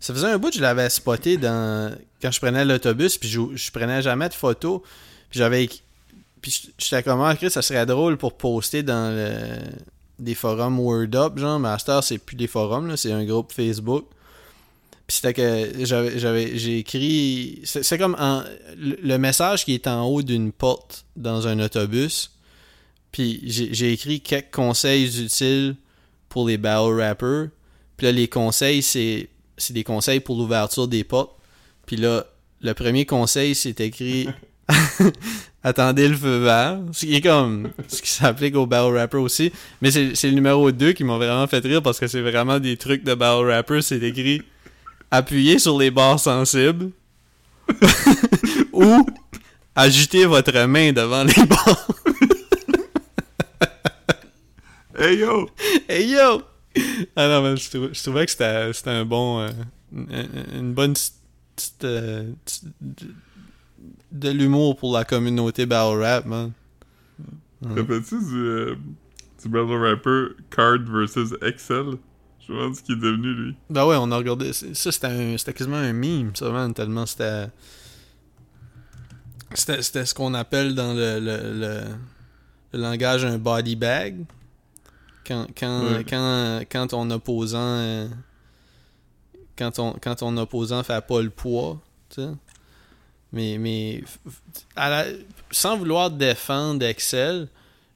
Ça faisait un bout que je l'avais spoté dans... quand je prenais l'autobus, puis je, je prenais jamais de photos. Puis j'avais... Puis j'étais comme, ah, Chris, ça serait drôle pour poster dans le... des forums Word Up, genre. Mais à cette heure, c'est plus des forums, là, c'est un groupe Facebook. Puis c'était que j'avais, j'avais, j'ai écrit... C'est, c'est comme en- le message qui est en haut d'une porte dans un autobus. Puis j'ai, écrit quelques conseils utiles pour les battle rappers. Puis là, les conseils, c'est, des conseils pour l'ouverture des portes. Puis là, le premier conseil, c'est écrit Attendez le feu vert. Ce qui est comme ce qui s'applique au battle rapper aussi. Mais c'est, le numéro 2 qui m'a vraiment fait rire parce que c'est vraiment des trucs de battle rapper. C'est écrit Appuyez sur les barres sensibles ou agitez votre main devant les barres. Hey yo! Hey yo! Ah non, mais je, trouvais, je trouvais que c'était, c'était un bon. euh, une, bonne petite. euh, de, de l'humour pour la communauté battle rap, man. Te Rappelles-tu du, euh, du Battle Rapper Card versus Excel? Je me demande ce qu'il est devenu lui. Ben ouais, on a regardé. Ça, c'était, un- c'était quasiment un meme, ça, man, tellement c'était. C'était, c'était ce qu'on appelle dans le, le, le, le langage un body bag. Quand, quand, Ouais. quand, quand ton opposant. euh, quand, ton, quand ton opposant fait pas le poids, tu sais. Mais, mais à la- sans vouloir défendre Excel,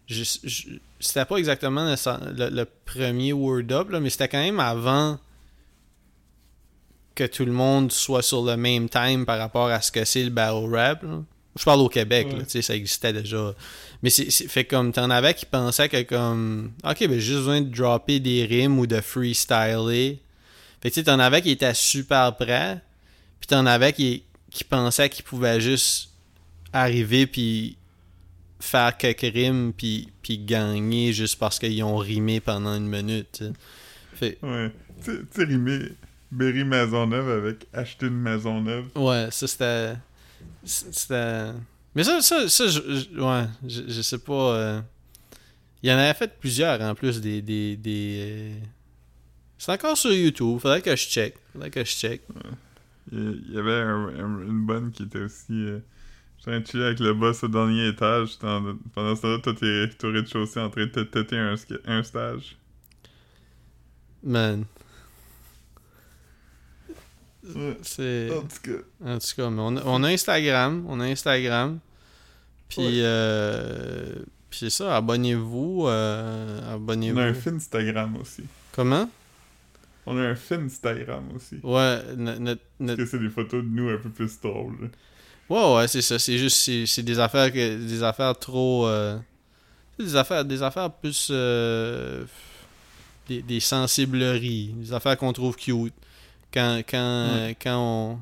je, je- c'était pas exactement le, le- le premier Word Up, là, mais c'était quand même avant que tout le monde soit sur le même time par rapport à ce que c'est le battle rap. là. Je parle au Québec, là, tu sais, ça existait déjà. Mais c'est fait comme t'en avais qui pensaient que comme OK, ben j'ai juste besoin de dropper des rimes ou de freestyler. Fait que tu sais, t'en avais qui étaient super prêts, puis t'en avais qui, qui pensaient qu'ils pouvaient juste arriver puis faire quelques rimes puis, puis gagner juste parce qu'ils ont rimé pendant une minute. Fait, Ouais. Tu rimer Berry Maisonneuve avec acheter une maison neuve. Ouais, ça c'était. C'était. Mais ça, ça, ça je, je- ouais, je, je sais pas. euh, Il y en avait fait plusieurs en plus des. des, des euh, C'est encore sur YouTube, faudrait que je check. Faudrait que je check. Il il y avait un- un- une bonne qui était aussi. Euh, de chiller avec le boss au dernier étage. en- pendant ce temps-là, toi, t'es au rez-de-chaussée en train de te têter un, un stage. Man, Ouais. c'est. En tout cas. En tout cas, mais on a, on a Instagram. On a Instagram. Puis. Ouais. euh, Puis c'est ça, abonnez-vous. euh, On abonnez-vous. a un Finstagram aussi. Comment? On a un Finstagram aussi. Ouais, no- notre. Parce que c'est des photos de nous un peu plus drôles. Ouais, ouais, c'est ça. C'est juste, c'est, c'est des affaires que, des affaires trop, euh, c'est des affaires, des affaires plus, euh, des, des sensibleries, des affaires qu'on trouve cute. Quand, quand, Ouais. quand on,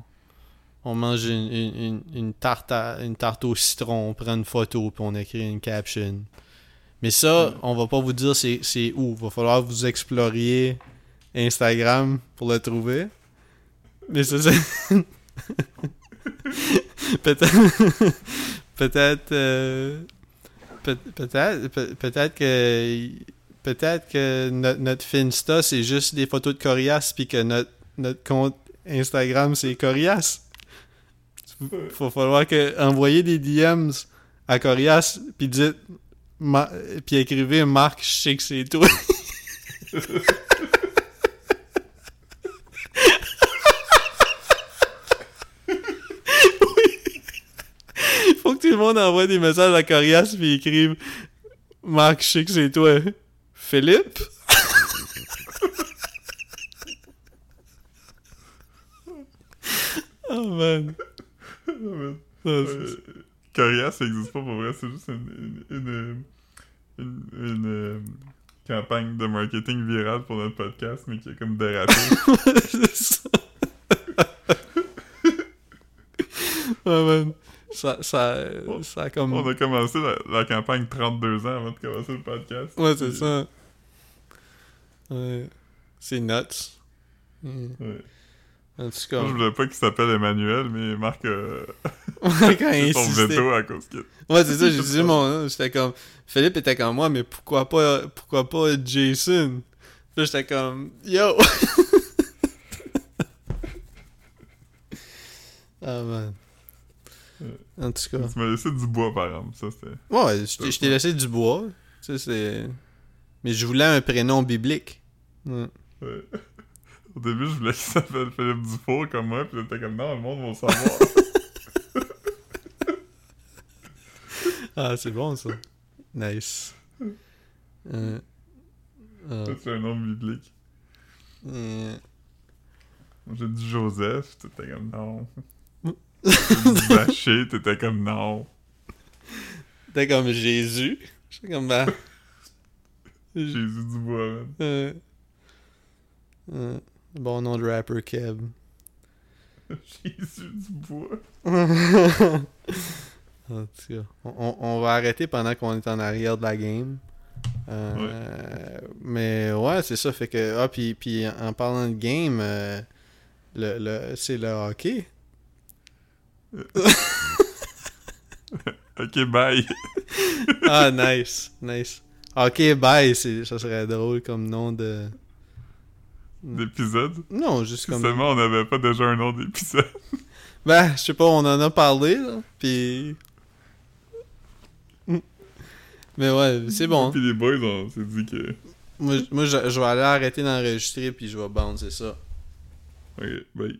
on mange une, une, une- tarte à- une tarte au citron, on prend une photo puis on écrit une caption. Mais ça, on va pas vous dire c'est, où. Va falloir vous exploriez Instagram pour le trouver. Mais ça, c'est... peut-être... peut-être... euh, peut- peut-être... peut- peut-être que... Peut-être que notre, notre Finsta, c'est juste des photos de Corias, puis que notre, notre compte Instagram, c'est Corias. Faut falloir que envoyer des DMs à Corias, puis dites... Ma- puis écrivez Marc, je sais que c'est toi. Faut que tout le monde envoie des messages à Corias puis écrive Marc, je sais que c'est toi. Philippe? Man. Euh, ça existe pas pour vrai, c'est juste une, une, une, une, une, euh, campagne de marketing virale pour notre podcast, mais qui a comme dérapé. c'est ça. ouais, man. Ça, ça, ça a comme. On a commencé la, la campagne 32 ans avant de commencer le podcast. Ouais, c'est Puis- ça. Ouais. C'est nuts. Mm. Ouais. En tout Moi, je voulais pas qu'il s'appelle Emmanuel, mais Marc euh, quand il son veto à cause que... Ouais, c'est ça, j'ai dit mon nom. J'étais comme. Philippe était comme moi, mais pourquoi pas, pourquoi pas Jason? Là, j'étais comme, yo! ah, man. En tout cas. Tu m'as laissé du bois, par exemple. Ça, c'était... Ouais, je t'ai- je t'ai laissé du bois. Tu sais, c'est. Mais je voulais un prénom biblique. Ouais. Ouais. Au début, je voulais qu'il s'appelle Philippe Dufour comme moi, puis j'étais comme non, le monde va savoir. Ah, c'est bon ça. Nice. Euh, euh, c'est un nom biblique. euh, J'ai dit Joseph, t'étais comme non. J'ai dit Zaché, t'étais comme non. T'es comme Jésus. J'étais comme bah. Jésus Dubois, man. Bon nom de rapper Keb. Jésus. En tout cas, on, on- va arrêter pendant qu'on est en arrière de la game. Euh, Mais ouais, c'est ça. Fait que. Ah, puis, puis en parlant de game, euh, le, le, c'est le hockey. Ok, bye. Ah, nice. Nice. Hockey, bye. Ça serait drôle comme nom de. D'épisode. Non, juste comme. seulement on n'avait pas déjà un nom d'épisode. Ben, je sais pas, on en a parlé, là. Puis. Mais ouais, c'est bon. Puis les boys, on s'est dit que. Moi, je- moi je, je vais aller arrêter d'enregistrer, puis je vais bouncer ça. Ok, bye.